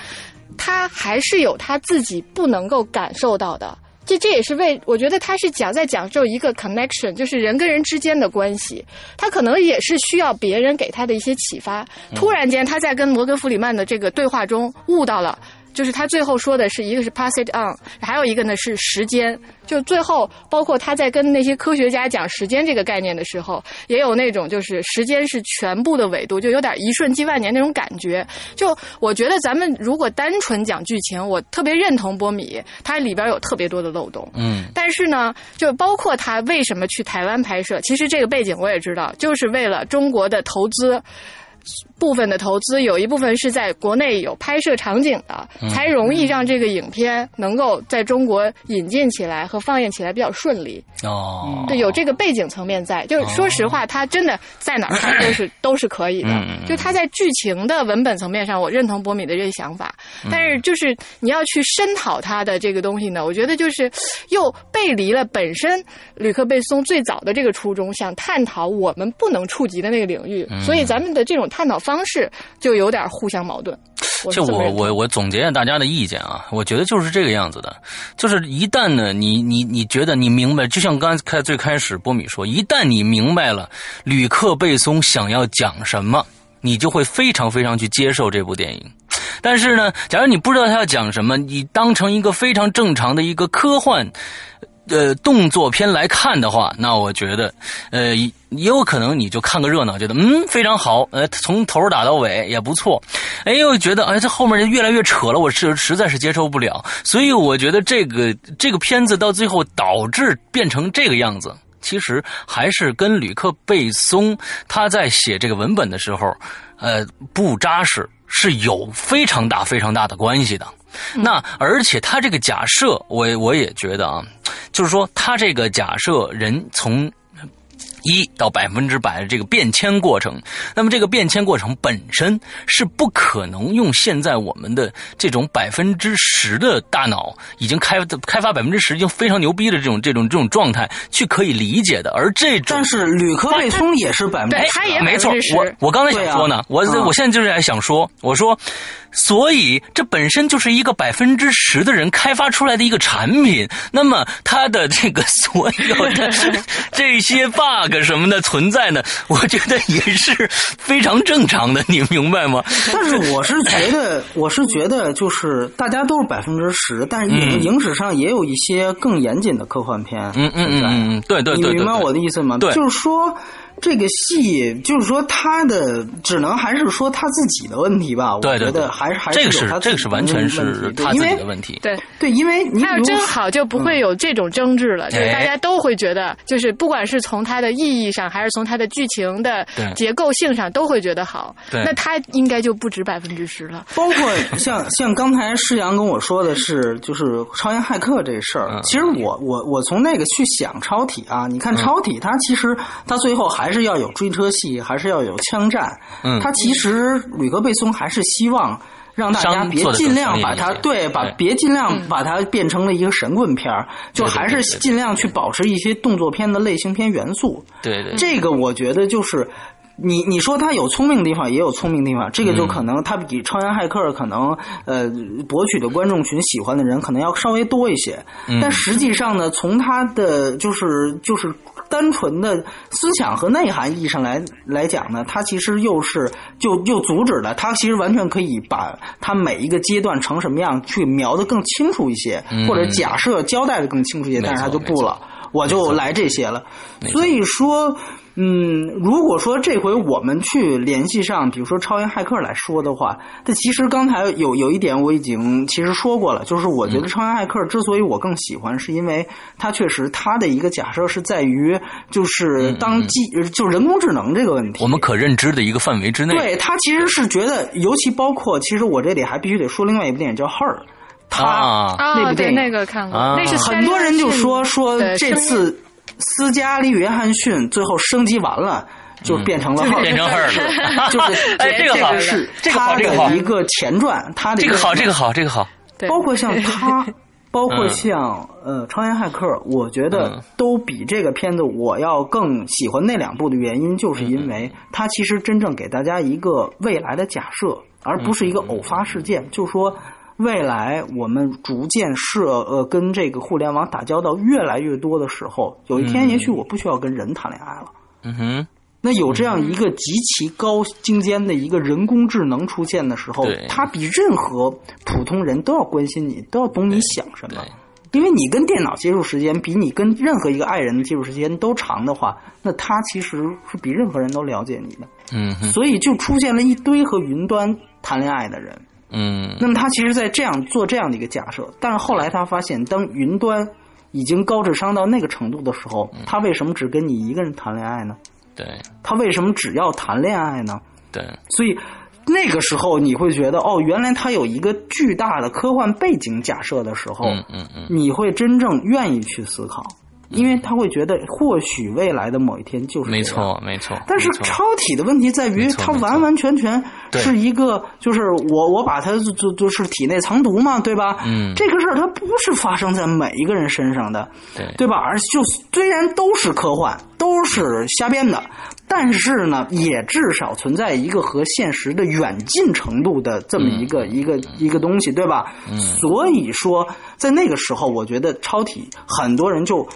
他还是有他自己不能够感受到的。这这也是为我觉得他是讲在讲究一个 connection，就是人跟人之间的关系，他可能也是需要别人给他的一些启发。突然间他在跟摩根弗里曼的这个对话中悟到了。就是他最后说的是一个是 pass it on，还有一个呢是时间。就最后包括他在跟那些科学家讲时间这个概念的时候，也有那种就是时间是全部的纬度，就有点一瞬即万年那种感觉。就我觉得咱们如果单纯讲剧情，我特别认同波米，它里边有特别多的漏洞。嗯但是呢，就包括他为什么去台湾拍摄，其实这个背景我也知道，就是为了中国的投资。部分的投资有一部分是在国内有拍摄场景的，才容易让这个影片能够在中国引进起来和放映起来比较顺利。哦，对，有这个背景层面在。就是说实话，它真的在哪儿拍都是都是可以的。就它在剧情的文本层面上，我认同博米的这个想法。但是就是你要去深讨它的这个东西呢，我觉得就是又背离了本身吕克贝松最早的这个初衷，想探讨我们不能触及的那个领域。所以咱们的这种探讨方式就有点互相矛盾。我就我我我总结一下大家的意见啊，我觉得就是这个样子的，就是一旦呢，你你你觉得你明白，就像刚才最开始波米说，一旦你明白了吕克贝松想要讲什么，你就会非常非常去接受这部电影。但是呢，假如你不知道他要讲什么，你当成一个非常正常的一个科幻。呃，动作片来看的话，那我觉得，呃，也有可能你就看个热闹，觉得嗯非常好，呃，从头打到尾也不错，哎，又觉得哎这后面越来越扯了，我是实在是接受不了，所以我觉得这个这个片子到最后导致变成这个样子，其实还是跟吕克贝松他在写这个文本的时候，呃，不扎实是有非常大非常大的关系的。那而且他这个假设，我我也觉得啊，就是说他这个假设人从。一到百分之百的这个变迁过程，那么这个变迁过程本身是不可能用现在我们的这种百分之十的大脑已经开开发百分之十已经非常牛逼的这种这种这种状态去可以理解的，而这种但是吕克贝松也是百分之对他也没错我我刚才想说呢，我我现在就是在想说，我说，所以这本身就是一个百分之十的人开发出来的一个产品，那么它的这个所有的 这些 bug 什么的存在呢，我觉得也是非常正常的，你明白吗？但是我是觉得，我是觉得，就是大家都是百分之十，但是影、史上也有一些更严谨的科幻片。嗯嗯嗯嗯，对对对对，你明白我的意思吗？对就是说，这个戏就是说他的只能还是说他自己的问题吧。我对对对觉得还是还这个是有他这个是完全是问题对他自己因为的问题。对，对，因为他要真好，就不会有这种争执了。就大家都会觉得，就是不管是从它的意义上，还是从它的剧情的结构性上，都会觉得好。对那他应该就不止百分之十了。包括像像刚才施阳跟我说的是，就是超英骇客这事儿。嗯其实我我我从那个去想超体啊，你看超体，它其实它最后还是要有追车戏，还是要有枪战。嗯它其实吕克贝松还是希望。让大家别尽量把它对，把别尽量把它变成了一个神棍片儿，就还是尽量去保持一些动作片的类型片元素。对对，这个我觉得就是。你你说他有聪明的地方，也有聪明的地方，这个就嗯可能他比《超人骇客》可能呃博取的观众群喜欢的人可能要稍微多一些，嗯但实际上呢，从他的就是就是单纯的思想和内涵意义上来来讲呢，它其实又是就又阻止了，它其实完全可以把它每一个阶段成什么样去描得更清楚一些，嗯或者假设交代的更清楚一些，但是它就不了。我就来这些了。所以说，嗯，如果说这回我们去联系上，比如说超验骇客来说的话，这其实刚才有有一点我已经其实说过了，就是我觉得超验骇客之所以我更喜欢，是因为它确实它的一个假设是在于，就是当机就人工智能这个问题，我们可认知的一个范围之内。对他其实是觉得，尤其包括，其实我这里还必须得说另外一部电影叫《Her》，他、啊那部电影那个看过，啊那是很多人就说说这次斯嘉丽·约翰逊最后升级完了。就变成了变成 Her 了就是 哎这个好是这个好他这个好的一个前传，他的这个好，这个好，这个好。包括像 他，包括嗯像呃《超人骇客》，我觉得嗯都比这个片子我要更喜欢那两部的原因，就是因嗯为它其实真正给大家一个未来的假设，而不是一嗯个偶发事件。就是说，未来我们逐渐设呃跟这个互联网打交道越来越多的时候，有一天也许我不需要跟人谈恋爱了。嗯哼，那有这样一个极其高精尖的一个人工智能出现的时候对，它比任何普通人都要关心你，都要懂你想什么对。因为你跟电脑接触时间比你跟任何一个爱人的接触时间都长的话，那他其实是比任何人都了解你的，嗯哼，所以就出现了一堆和云端谈恋爱的人。嗯。那么他其实，在这样做这样的一个假设，但是后来他发现，当云端已经高智商到那个程度的时候，他为什么只跟你一个人谈恋爱呢？对。他为什么只要谈恋爱呢？对，所以那个时候你会觉得，哦，原来他有一个巨大的科幻背景假设的时候，嗯嗯嗯，你会真正愿意去思考，因为他会觉得，或许未来的某一天就是没。错没错。但是超体的问题在于它完完全全是一个，就是我我把它就就就是体内藏毒嘛，对吧？嗯这个事儿它不是发生在每一个人身上的，对对吧？而就虽然都是科幻，都是瞎编的，但是呢，也至少存在一个和现实的远近程度的这么一个、一个一个东西，对吧？嗯所以说，在那个时候，我觉得超体很多人就。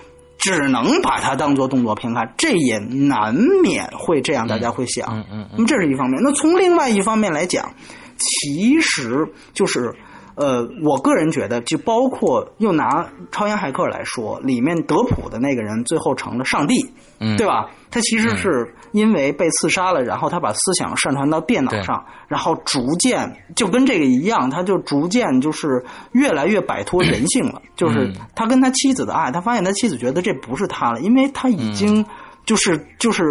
只能把它当做动作片看，这也难免会这样，大家会想。嗯嗯那么这是一方面。那从另外一方面来讲，其实就是呃，我个人觉得，就包括又拿超英骇客来说，里面德普的那个人最后成了上帝，嗯对吧？他其实是因为被刺杀了，然后他把思想上传到电脑上，然后逐渐就跟这个一样，他就逐渐就是越来越摆脱人性了。就是嗯他跟他妻子的爱，他发现他妻子觉得这不是他了，因为他已经就是就是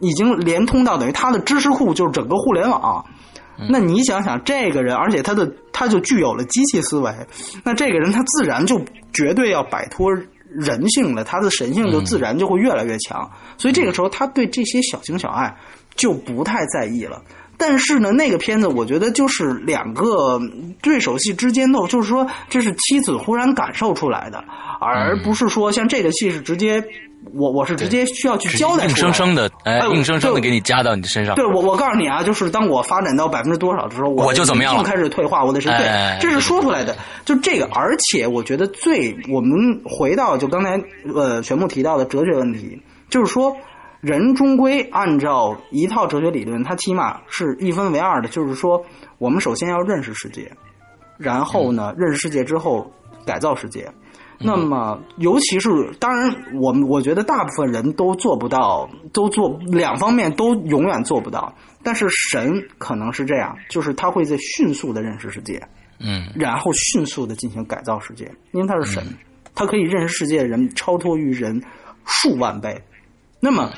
已经连通到等于他的知识库就是整个互联网。那你想想，这个人，而且他的他就具有了机器思维，那这个人他自然就绝对要摆脱人性了，他的神性就自然就会越来越强。所以这个时候，他对这些小情小爱就不太在意了。但是呢，那个片子我觉得就是两个对手戏之间的，就是说这是妻子忽然感受出来的，而不是说像这个戏是直接，我我是直接需要去交代硬出来生生的，哎哎，硬生生的就给你加到你身上。对我，我告诉你啊，就是当我发展到百分之多少的时候，我我就怎么样了开始退化，我的是对，哎这是说出来的。就这个，而且我觉得最我们回到就刚才呃全部提到的哲学问题，就是说人终归按照一套哲学理论，它起码是一分为二的，就是说我们首先要认识世界，然后呢，认识世界之后改造世界。那么，尤其是当然，我们我觉得大部分人都做不到，都做两方面都永远做不到。但是神可能是这样，就是他会在迅速的认识世界，嗯然后迅速的进行改造世界，因为他是神，他可以认识世界的人超脱于人数万倍。那么，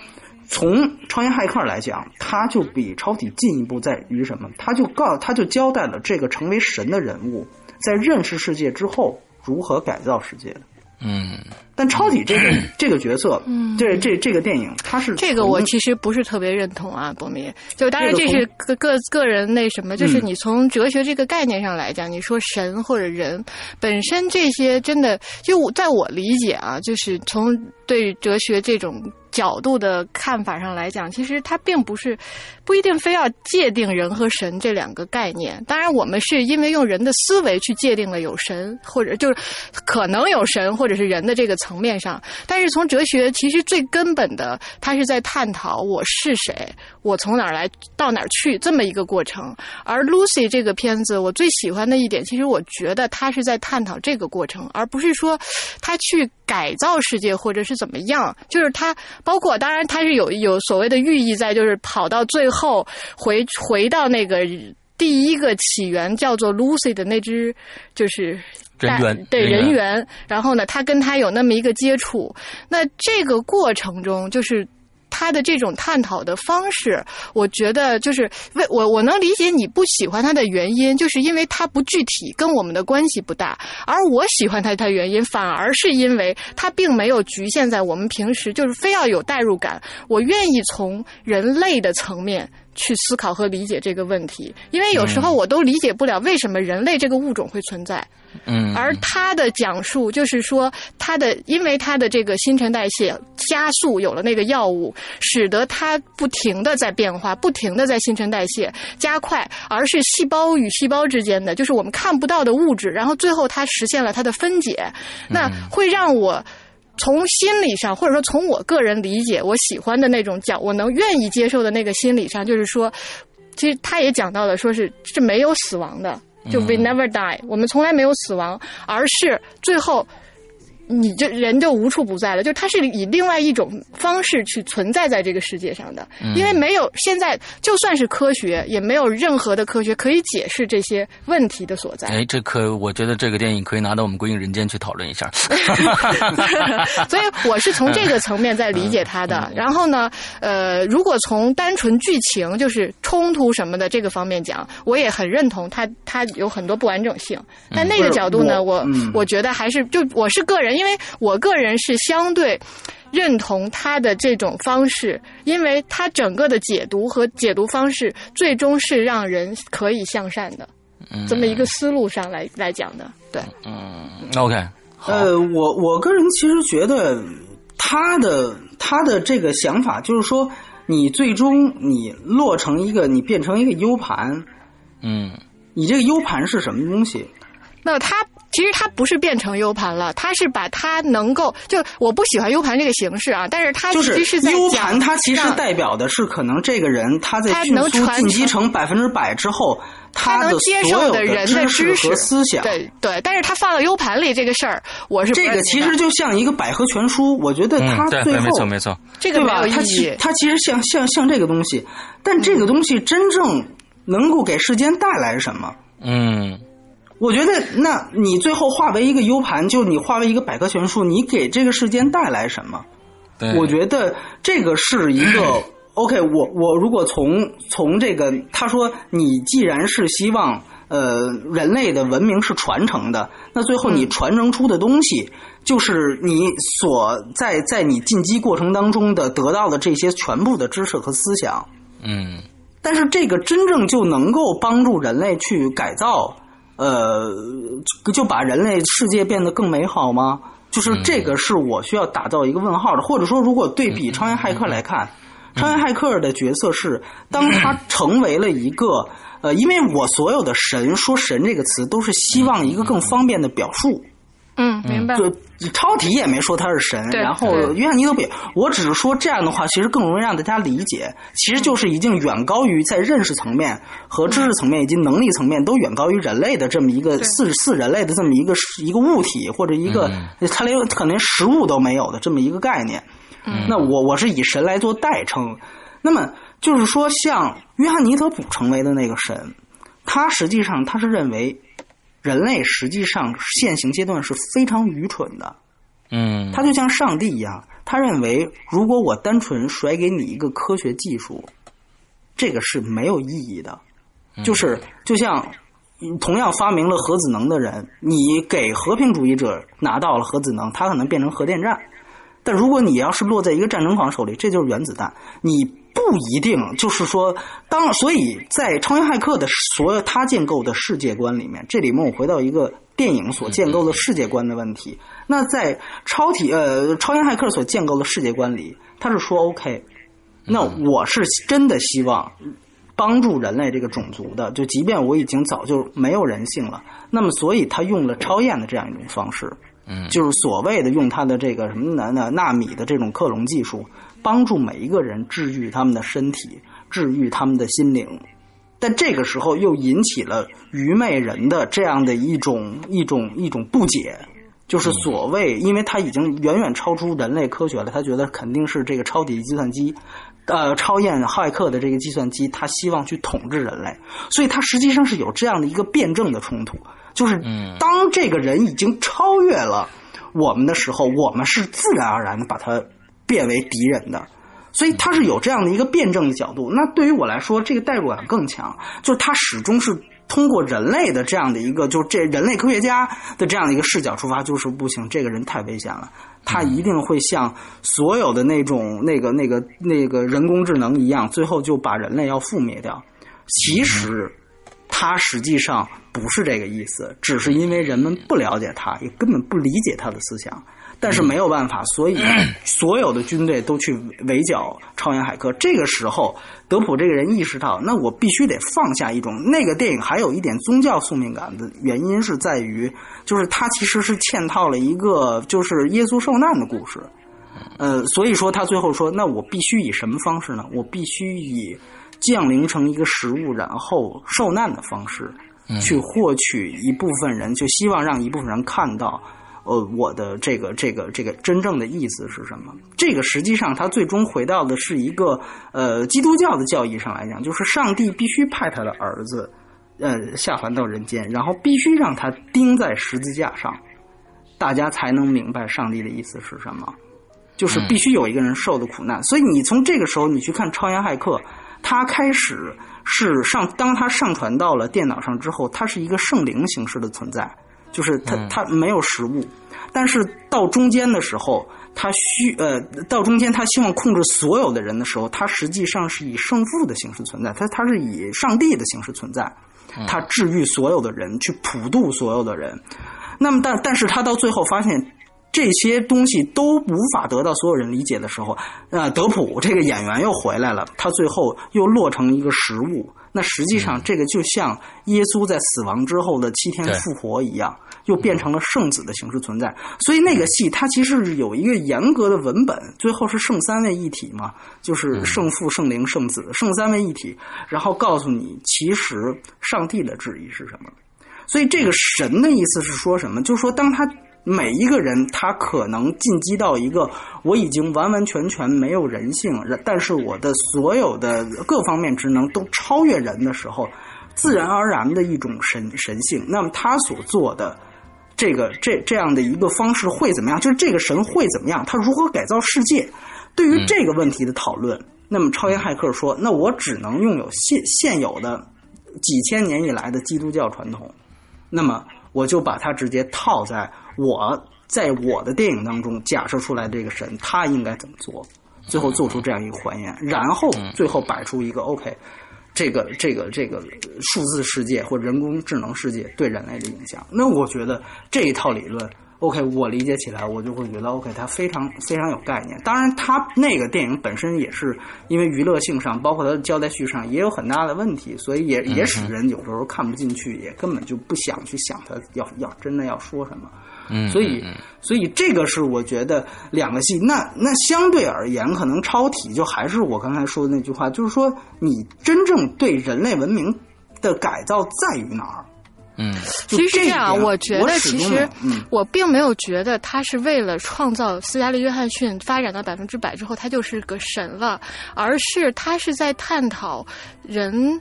从超验骇客来讲，他就比超体进一步在于什么？他就告，他就交代了这个成为神的人物在认识世界之后如何改造世界的。嗯但超体这个 这个角色，嗯这这这个电影，它是这个我其实不是特别认同啊，博明。就当然这是个个个人那什么，就是嗯你从哲学这个概念上来讲，你说神或者人本身这些真的，就在我理解啊，就是从对哲学这种角度的看法上来讲，其实它并不是不一定非要界定人和神这两个概念。当然，我们是因为用人的思维去界定了有神，或者就是可能有神或者是人的这个层面上。但是从哲学其实最根本的，它是在探讨我是谁，我从哪儿来到哪儿去这么一个过程。而 Lucy 这个片子，我最喜欢的一点，其实我觉得它是在探讨这个过程，而不是说他去改造世界或者是怎么样。就是他包括，当然它是有有所谓的寓意在，就是跑到最后回回到那个。第一个起源叫做 Lucy 的那只，就是人猿对人猿。然后呢，他跟他有那么一个接触。那这个过程中，就是他的这种探讨的方式，我觉得就是为我我能理解你不喜欢他的原因，就是因为他不具体，跟我们的关系不大。而我喜欢他，他原因反而是因为他并没有局限在我们平时就是非要有代入感，我愿意从人类的层面。去思考和理解这个问题，因为有时候我都理解不了为什么人类这个物种会存在。嗯，而他的讲述就是说，他的因为他的这个新陈代谢加速，有了那个药物，使得他不停的在变化，不停的在新陈代谢加快，而是细胞与细胞之间的，就是我们看不到的物质，然后最后它实现了它的分解，那会让我。从心理上，或者说从我个人理解，我喜欢的那种讲，我能愿意接受的那个心理上，就是说，其实他也讲到了，说是是没有死亡的，就 we never die，、我们从来没有死亡，而是最后。你这人就无处不在了，就它是以另外一种方式去存在在这个世界上的，因为没有现在就算是科学，也没有任何的科学可以解释这些问题的所在。哎，这可我觉得这个电影可以拿到我们《归隐人间》去讨论一下。所以我是从这个层面在理解它的。然后呢，呃，如果从单纯剧情就是冲突什么的这个方面讲，我也很认同它，它有很多不完整性。但那个角度呢，我我觉得还是就我是个人，因为我个人是相对。认同他的这种方式，因为他整个的解读和解读方式，最终是让人可以向善的，这么一个思路上来来讲的。对，嗯，OK，呃，我我个人其实觉得他的他的这个想法就是说，你最终你落成一个，你变成一个 U 盘，嗯你这个 U 盘是什么东西？那它其实它不是变成 U 盘了，它是把它能够就我不喜欢 U 盘这个形式啊，但是它其就是实是在 U 盘，它其实代表的是可能这个人他在他迅速晋级成百分之百之后，他能接所有受人的知识和思想。对对，但是他放到 U 盘里这个事儿，我是这个其实就像一个百科全书，我觉得嗯，对，它最后、没错没错，这个没有？意对吧它其义。它其实像像像这个东西，但这个东西真正能够给世间带来什么？嗯我觉得，那你最后化为一个 U 盘，就你化为一个百科全书，你给这个世间带来什么？对，我觉得这个是一个 OK 我。我如果从从这个，他说你既然是希望呃人类的文明是传承的，那最后你传承出的东西，就是你所在在你进击过程当中的得到的这些全部的知识和思想。嗯但是这个真正就能够帮助人类去改造，呃，就把人类世界变得更美好吗？就是这个是我需要打造一个问号的，或者说，如果对比超越骇客来看，超越骇客的角色是当他成为了一个呃，因为我所有的神说神这个词都是希望一个更方便的表述，嗯，明白。就超体也没说他是神，然后约翰尼德比，我只是说这样的话，其实更容易让大家理解，其实就是已经远高于在认识层面和知识层面以及能力层面都远高于人类的这么一个对。似似人类的这么一个一个物体或者一个他连可能实物都没有的这么一个概念。嗯。那我我是以神来做代称，那么就是说，像约翰尼德普成为的那个神，他实际上他是认为人类实际上现行阶段是非常愚蠢的，嗯，他就像上帝一样，他认为如果我单纯甩给你一个科学技术，这个是没有意义的，就是就像。同样发明了核子能的人，你给和平主义者拿到了核子能，他可能变成核电站。但如果你要是落在一个战争狂手里，这就是原子弹。你不一定就是说，当所以在超验骇客的所有他建构的世界观里面，这里面我回到一个电影所建构的世界观的问题。那在超体呃超验骇客所建构的世界观里，他是说 OK，那我是真的希望帮助人类这个种族的，就即便我已经早就没有人性了，那么所以他用了超验的这样一种方式。嗯，就是所谓的用他的这个什么纳纳纳米的这种克隆技术，帮助每一个人治愈他们的身体，治愈他们的心灵。但这个时候又引起了愚昧人的这样的一种一种一种不解，就是所谓，因为他已经远远超出人类科学了，他觉得肯定是这个超级计算机，呃，超验骇客的这个计算机，他希望去统治人类，所以他实际上是有这样的一个辩证的冲突，就是当这个人已经超越了我们的时候，我们是自然而然的把他变为敌人的。所以他是有这样的一个辩证的角度。那对于我来说，这个代入感更强，就是他始终是通过人类的这样的一个，就是这人类科学家的这样的一个视角出发，就是不行，这个人太危险了，他一定会像所有的那种那个那个那个人工智能一样，最后就把人类要覆灭掉。其实他实际上不是这个意思，只是因为人们不了解他，也根本不理解他的思想。但是没有办法，所以 所有的军队都去围剿超验海克。这个时候，德普这个人意识到，那我必须得放下一种那个电影还有一点宗教宿命感的原因是在于，就是他其实是嵌套了一个就是耶稣受难的故事。呃，所以说他最后说，那我必须以什么方式呢？我必须以降临成一个食物，然后受难的方式，去获取一部分人，就希望让一部分人看到。呃，我的这个这个这个真正的意思是什么？这个实际上，他最终回到的是一个呃基督教的教义上来讲，就是上帝必须派他的儿子呃下凡到人间，然后必须让他钉在十字架上，大家才能明白上帝的意思是什么。就是必须有一个人受的苦难，所以你从这个时候你去看《超验骇客》，他开始是上，当他上传到了电脑上之后，它是一个圣灵形式的存在。就是他他没有实物，但是到中间的时候，他需呃到中间他希望控制所有的人的时候，他实际上是以圣父的形式存在，他他是以上帝的形式存在，他治愈所有的人，去普渡所有的人。那么但但是他到最后发现这些东西都无法得到所有人理解的时候，呃，德普这个演员又回来了，他最后又落成一个实物。那实际上，这个就像耶稣在死亡之后的七天复活一样，又变成了圣子的形式存在。所以那个戏它其实是有一个严格的文本，最后是圣三位一体嘛，就是圣父、圣灵、圣子，圣三位一体，然后告诉你其实上帝的旨意是什么。所以这个神的意思是说什么？就是说当他。每一个人，他可能进击到一个我已经完完全全没有人性，但是我的所有的各方面职能都超越人的时候，自然而然的一种神神性。那么他所做的这个这这样的一个方式会怎么样？就是这个神会怎么样？他如何改造世界？对于这个问题的讨论，那么超验骇客说：“那我只能拥有现现有的几千年以来的基督教传统，那么我就把它直接套在。”我在我的电影当中假设出来这个神，他应该怎么做？最后做出这样一个还原，然后最后摆出一个 OK，这个这个这个数字世界或人工智能世界对人类的影响。那我觉得这一套理论 OK，我理解起来我就会觉得 OK，它非常非常有概念。当然，它那个电影本身也是因为娱乐性上，包括它的交代叙事上也有很大的问题，所以也也使人有时候看不进去，也根本就不想去想它要要真的要说什么。嗯，所以所以这个是我觉得两个戏，那那相对而言，可能超体就还是我刚才说的那句话，就是说你真正对人类文明的改造在于哪儿？嗯，其实是这样，我觉得其实我并没有觉得他是为了创造斯嘉丽·约翰逊发展到百分之百之后，他就是个神了，而是他是在探讨人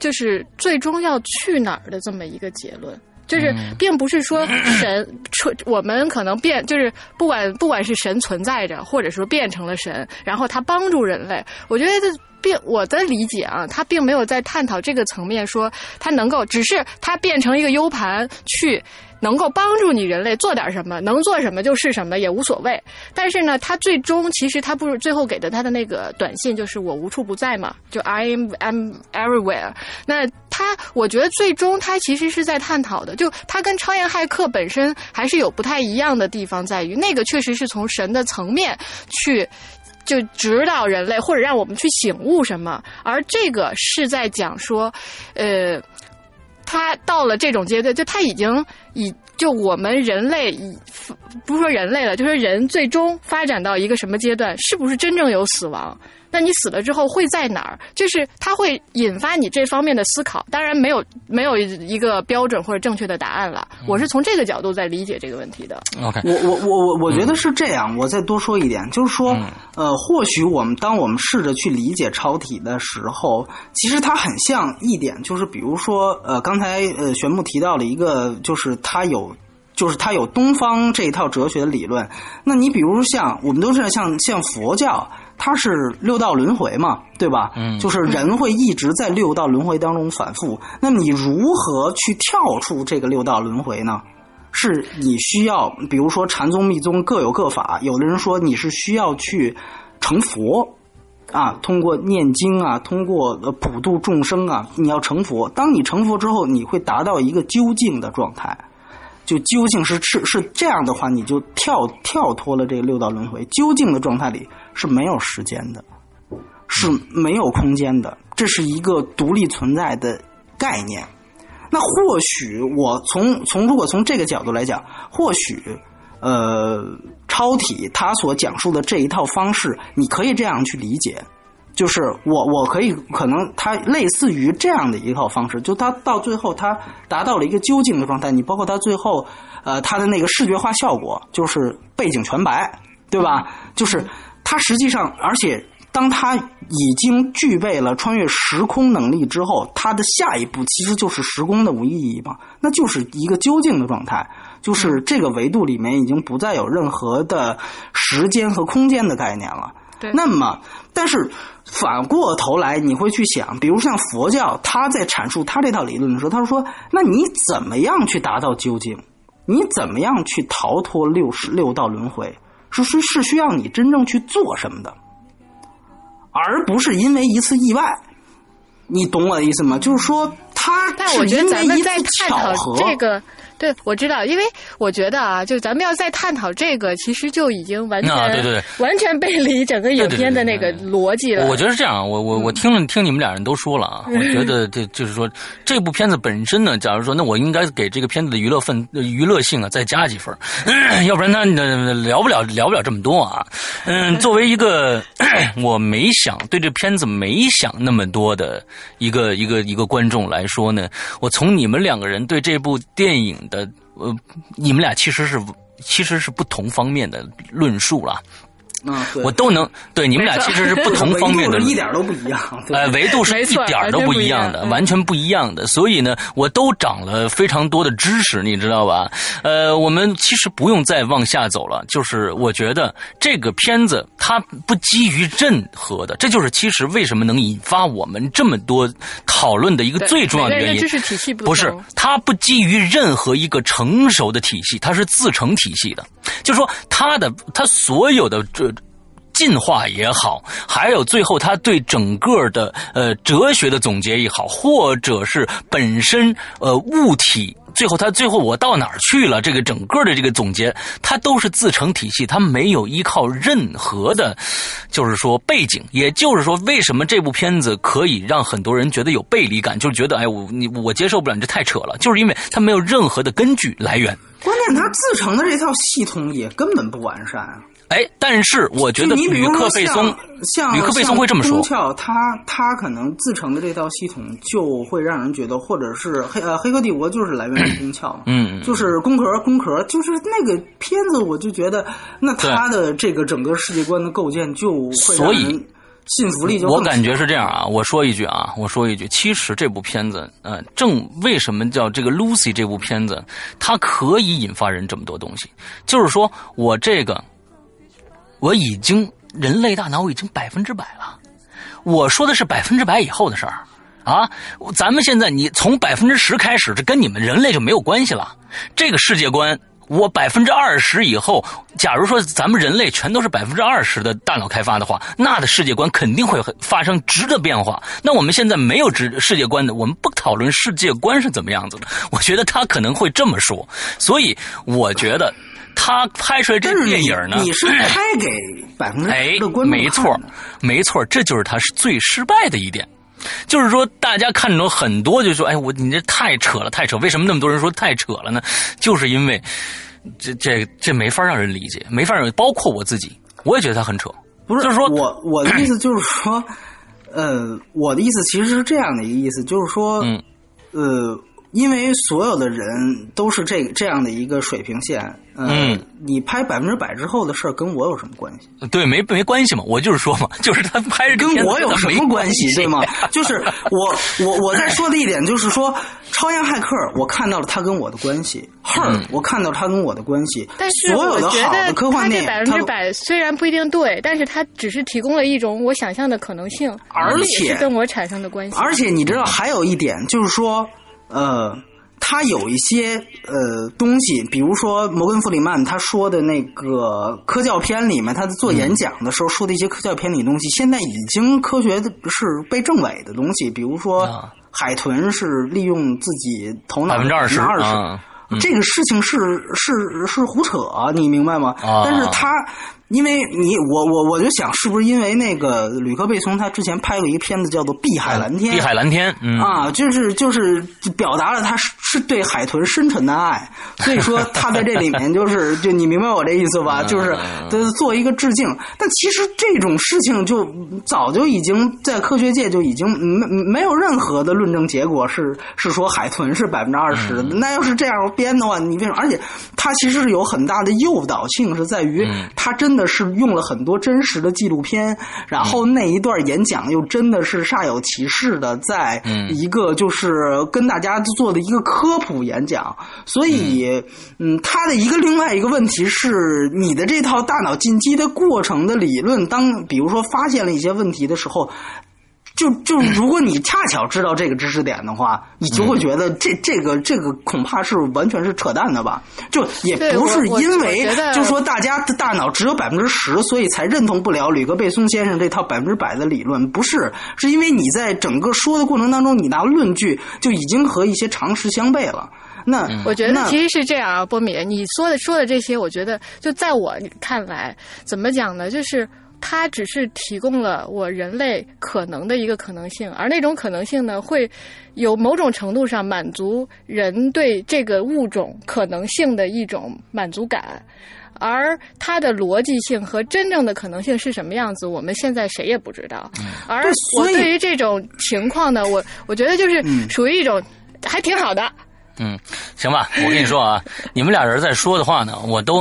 就是最终要去哪儿的这么一个结论。就是，并不是说神，出我们可能变，就是不管不管是神存在着，或者说变成了神，然后他帮助人类。我觉得并我的理解啊，他并没有在探讨这个层面，说他能够，只是他变成一个 U 盘去。能够帮助你人类做点什么，能做什么就是什么，也无所谓。但是呢，他最终其实他不是最后给的他的那个短信就是我无处不在嘛，就 I am I'm everywhere。那他，我觉得最终他其实是在探讨的，就他跟超验骇客本身还是有不太一样的地方，在于那个确实是从神的层面去。就指导人类，或者让我们去醒悟什么，而这个是在讲说，呃，他到了这种阶段，就他已经以就我们人类以不是说人类了，就是人最终发展到一个什么阶段，是不是真正有死亡？那你死了之后会在哪儿？就是它会引发你这方面的思考。当然没有没有一个标准或者正确的答案了。我是从这个角度在理解这个问题的。OK，我我我我我觉得是这样，我再多说一点，就是说，呃，或许我们当我们试着去理解超体的时候，其实它很像一点，就是比如说，呃，刚才呃玄木提到了一个，就是它有。就是它有东方这一套哲学的理论，那你比如像我们都知道，像像佛教，它是六道轮回嘛，对吧？嗯就是人会一直在六道轮回当中反复。那么你如何去跳出这个六道轮回呢？是你需要，比如说禅宗、密宗各有各法，有的人说你是需要去成佛。啊，通过念经啊，通过呃普度众生啊，你要成佛。当你成佛之后，你会达到一个究竟的状态。就究竟是是是这样的话，你就跳跳脱了这个六道轮回。究竟的状态里是没有时间的，是没有空间的，这是一个独立存在的概念。那或许我从从如果从这个角度来讲，或许呃超体它所讲述的这一套方式，你可以这样去理解。就是我，我可以可能它类似于这样的一套方式，就它到最后它达到了一个究竟的状态。你包括它最后，呃，它的那个视觉化效果，就是背景全白，对吧？就是它实际上，而且当它已经具备了穿越时空能力之后，它的下一步其实就是时空的无意义嘛，那就是一个究竟的状态，就是这个维度里面已经不再有任何的时间和空间的概念了。对那么，但是反过头来，你会去想，比如像佛教，他在阐述他这套理论的时候，他说：“那你怎么样去达到究竟？你怎么样去逃脱六十六道轮回？是是是需要你真正去做什么的，而不是因为一次意外。你懂我的意思吗？就是说，他但我是觉得咱们因为一次在探讨巧合。这个，对我知道，因为我觉得啊，就咱们要再探讨这个，其实就已经完全、啊对对对完全背离整个影片的那个逻辑了。我觉得是这样，我我我听了听你们俩人都说了啊，我觉得这就是说这部片子本身呢，假如说那我应该给这个片子的娱乐分呃娱乐性啊再加几分，要不然那那聊不了聊不了这么多啊。嗯，作为一个 我没想对这片子没想那么多的一个一个一个观众来说呢，我从你们两个人对这部电影的呃，你们俩其实是其实是不同方面的论述了。嗯，对我都能对你们俩其实是不同 方面的维度是一点都不一样。对呃，维度是一点儿都不一样的，完全不一样的。所以呢，我都长了非常多的知识，你知道吧？呃，我们其实不用再往下走了。就是我觉得这个片子它不基于任何的，这就是其实为什么能引发我们这么多讨论的一个最重要的原因每个人的。知识体系不不是，它不基于任何一个成熟的体系，它是自成体系的。就是说，它的它所有的这。进化也好，还有最后他对整个的呃哲学的总结也好，或者是本身呃物体，最后他最后我到哪儿去了，这个整个的这个总结，它都是自成体系，它没有依靠任何的，就是说背景。也就是说，为什么这部片子可以让很多人觉得有背离感，就是觉得哎我你我接受不了，你这太扯了，就是因为它没有任何的根据来源。关键它自成的这套系统也根本不完善啊。哎，但是我觉得吕克贝松，像吕克贝松会这么说，像他他可能自成的这套系统就会让人觉得，或者是黑呃黑客帝国就是来源于宫壳，嗯，就是宫壳宫壳，就是那个片子，我就觉得那他的这个整个世界观的构建就会所以信服力就我感觉是这样啊，我说一句啊，我说一句，其实这部片子，呃，正为什么叫这个 Lucy 这部片子，它可以引发人这么多东西，就是说我这个。我已经人类大脑已经百分之百了，我说的是百分之百以后的事儿啊！咱们现在你从百分之十开始，这跟你们人类就没有关系了。这个世界观，我百分之二十以后，假如说咱们人类全都是百分之二十的大脑开发的话，那的世界观肯定会发生质的变化。那我们现在没有质世界观的，我们不讨论世界观是怎么样子的。我觉得他可能会这么说，所以我觉得。他拍出来这电影呢？你是拍给百分之十的观众没错，没错，这就是他是最失败的一点。就是说，大家看着很多就说：“哎，我你这太扯了，太扯！为什么那么多人说太扯了呢？就是因为这这这没法让人理解，没法让包括我自己，我也觉得他很扯。不是，就是说我我的意思就是说，呃，我的意思其实是这样的一个意思，就是说，嗯，呃。因为所有的人都是这这样的一个水平线，嗯，你拍百分之百之后的事儿跟我有什么关系？对，没没关系嘛，我就是说嘛，就是他拍跟我有什么关系，对吗？就是我我我在说的一点就是说，超验骇客，我看到了他跟我的关系，Her，我看到他跟我的关系，但是所有的好的科幻电影，百分之百虽然不一定对，但是他只是提供了一种我想象的可能性，而且跟我产生的关系。而且你知道还有一点就是说。呃，他有一些呃东西，比如说摩根弗里曼他说的那个科教片里面，他在做演讲的时候说的一些科教片里东西，现在已经科学的是被证伪的东西。比如说，海豚是利用自己头脑百分之二十，这个事情是是是胡扯，你明白吗？但是他。因为你我我我就想，是不是因为那个吕克贝松他之前拍过一个片子叫做《碧海蓝天》？碧海蓝天，啊，就是就是表达了他是对海豚深沉的爱，所以说他在这里面 就是就你明白我这意思吧？就是做一个致敬。但其实这种事情就早就已经在科学界就已经没没有任何的论证结果是是说海豚是百分之二十的。那要是这样编的话，你为什么？而且他其实是有很大的诱导性，是在于他真的。是用了很多真实的纪录片，然后那一段演讲又真的是煞有其事的，在一个就是跟大家做的一个科普演讲，所以，嗯，他的一个另外一个问题是，你的这套大脑进击的过程的理论，当比如说发现了一些问题的时候。就就如果你恰巧知道这个知识点的话，你就会觉得这这个这个恐怕是完全是扯淡的吧？就也不是因为就说大家的大脑只有百分之十，所以才认同不了吕格贝松先生这套百分之百的理论，不是？是因为你在整个说的过程当中，你拿论据就已经和一些常识相悖了。那我觉得其实是这样啊，波米，你说的说的这些，我觉得就在我看来，怎么讲呢？就是。它只是提供了我人类可能的一个可能性，而那种可能性呢，会有某种程度上满足人对这个物种可能性的一种满足感，而它的逻辑性和真正的可能性是什么样子，我们现在谁也不知道。而我对于这种情况呢，我我觉得就是属于一种还挺好的。嗯，行吧，我跟你说啊，你们俩人在说的话呢，我都，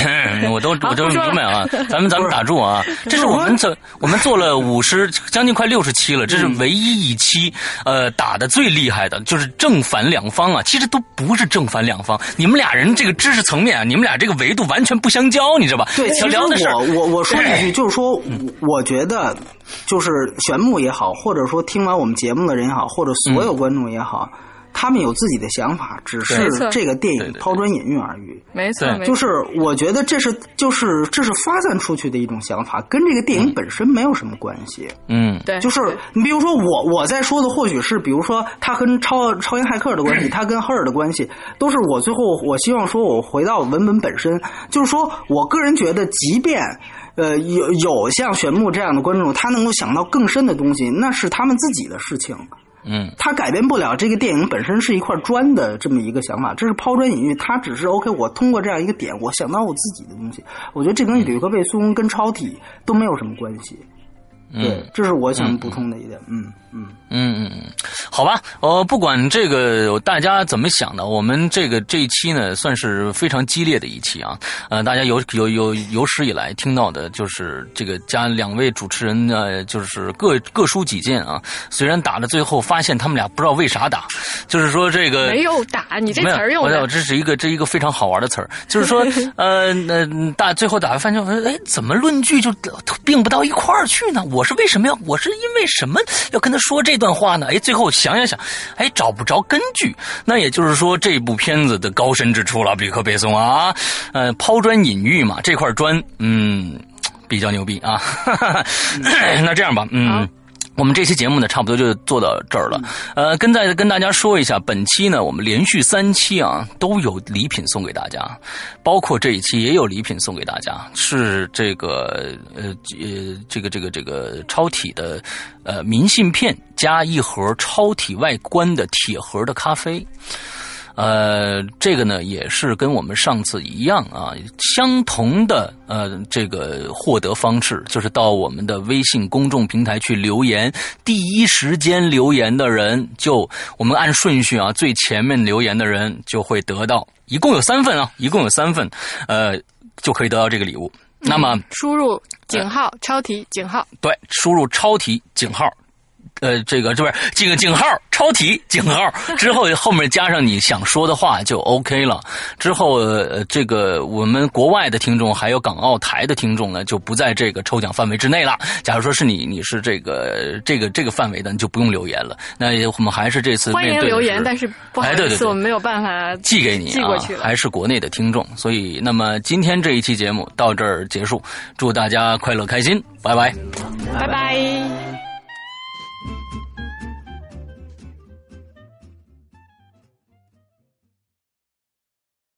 我都，我都明白啊。咱们咱们打住啊，这是我们这我们做了五十将近快六十期了，这是唯一一期呃打的最厉害的，就是正反两方啊，其实都不是正反两方，你们俩人这个知识层面啊，你们俩这个维度完全不相交，你知道吧？对，其实我我我说一句，就是说，我觉得就是玄木也好，或者说听完我们节目的人也好，或者所有观众也好。他们有自己的想法，只是这个电影抛砖引玉而已。没错，就是我觉得这是就是这是发散出去的一种想法，跟这个电影本身没有什么关系。嗯，对，就是你比如说我我在说的，或许是比如说他跟超超英骇客的关系，他跟赫尔的关系，都是我最后我希望说我回到文本本身，就是说我个人觉得，即便呃有有像玄牧这样的观众，他能够想到更深的东西，那是他们自己的事情。嗯，它改变不了这个电影本身是一块砖的这么一个想法，这是抛砖引玉。它只是 OK，我通过这样一个点，我想到我自己的东西。我觉得这东西吕克贝松跟超体都没有什么关系。对，这是我想补充的一点。嗯嗯嗯嗯嗯，好吧，呃，不管这个大家怎么想的，我们这个这一期呢，算是非常激烈的一期啊。呃，大家有有有有史以来听到的，就是这个加两位主持人呢，就是各各抒己见啊。虽然打到最后发现他们俩不知道为啥打，就是说这个没有打，你这词儿用的，这是一个这一个非常好玩的词儿，就是说 呃那大最后打发现哎怎么论据就并不到一块儿去呢？我是为什么要？我是因为什么要跟他说这段话呢？哎，最后想想想，哎，找不着根据。那也就是说，这部片子的高深之处了，比克贝松啊，呃，抛砖引玉嘛，这块砖，嗯，比较牛逼啊。那这样吧，嗯。我们这期节目呢，差不多就做到这儿了。呃，跟再跟大家说一下，本期呢，我们连续三期啊，都有礼品送给大家，包括这一期也有礼品送给大家，是这个呃呃这个这个这个超体的呃明信片加一盒超体外观的铁盒的咖啡。呃，这个呢也是跟我们上次一样啊，相同的呃这个获得方式，就是到我们的微信公众平台去留言，第一时间留言的人就我们按顺序啊，最前面留言的人就会得到，一共有三份啊，一共有三份，呃，就可以得到这个礼物。那么输入井号超题井号，对，输入超题井号。呃，这个这不是这个井号超题井号之后后面加上你想说的话就 OK 了。之后呃，这个我们国外的听众还有港澳台的听众呢，就不在这个抽奖范围之内了。假如说是你你是这个这个这个范围的，你就不用留言了。那我们还是这次欢迎留言，但是不好意思，我们没有办法寄给你寄过去还是国内的听众。所以，那么今天这一期节目到这儿结束，祝大家快乐开心，拜拜，拜拜。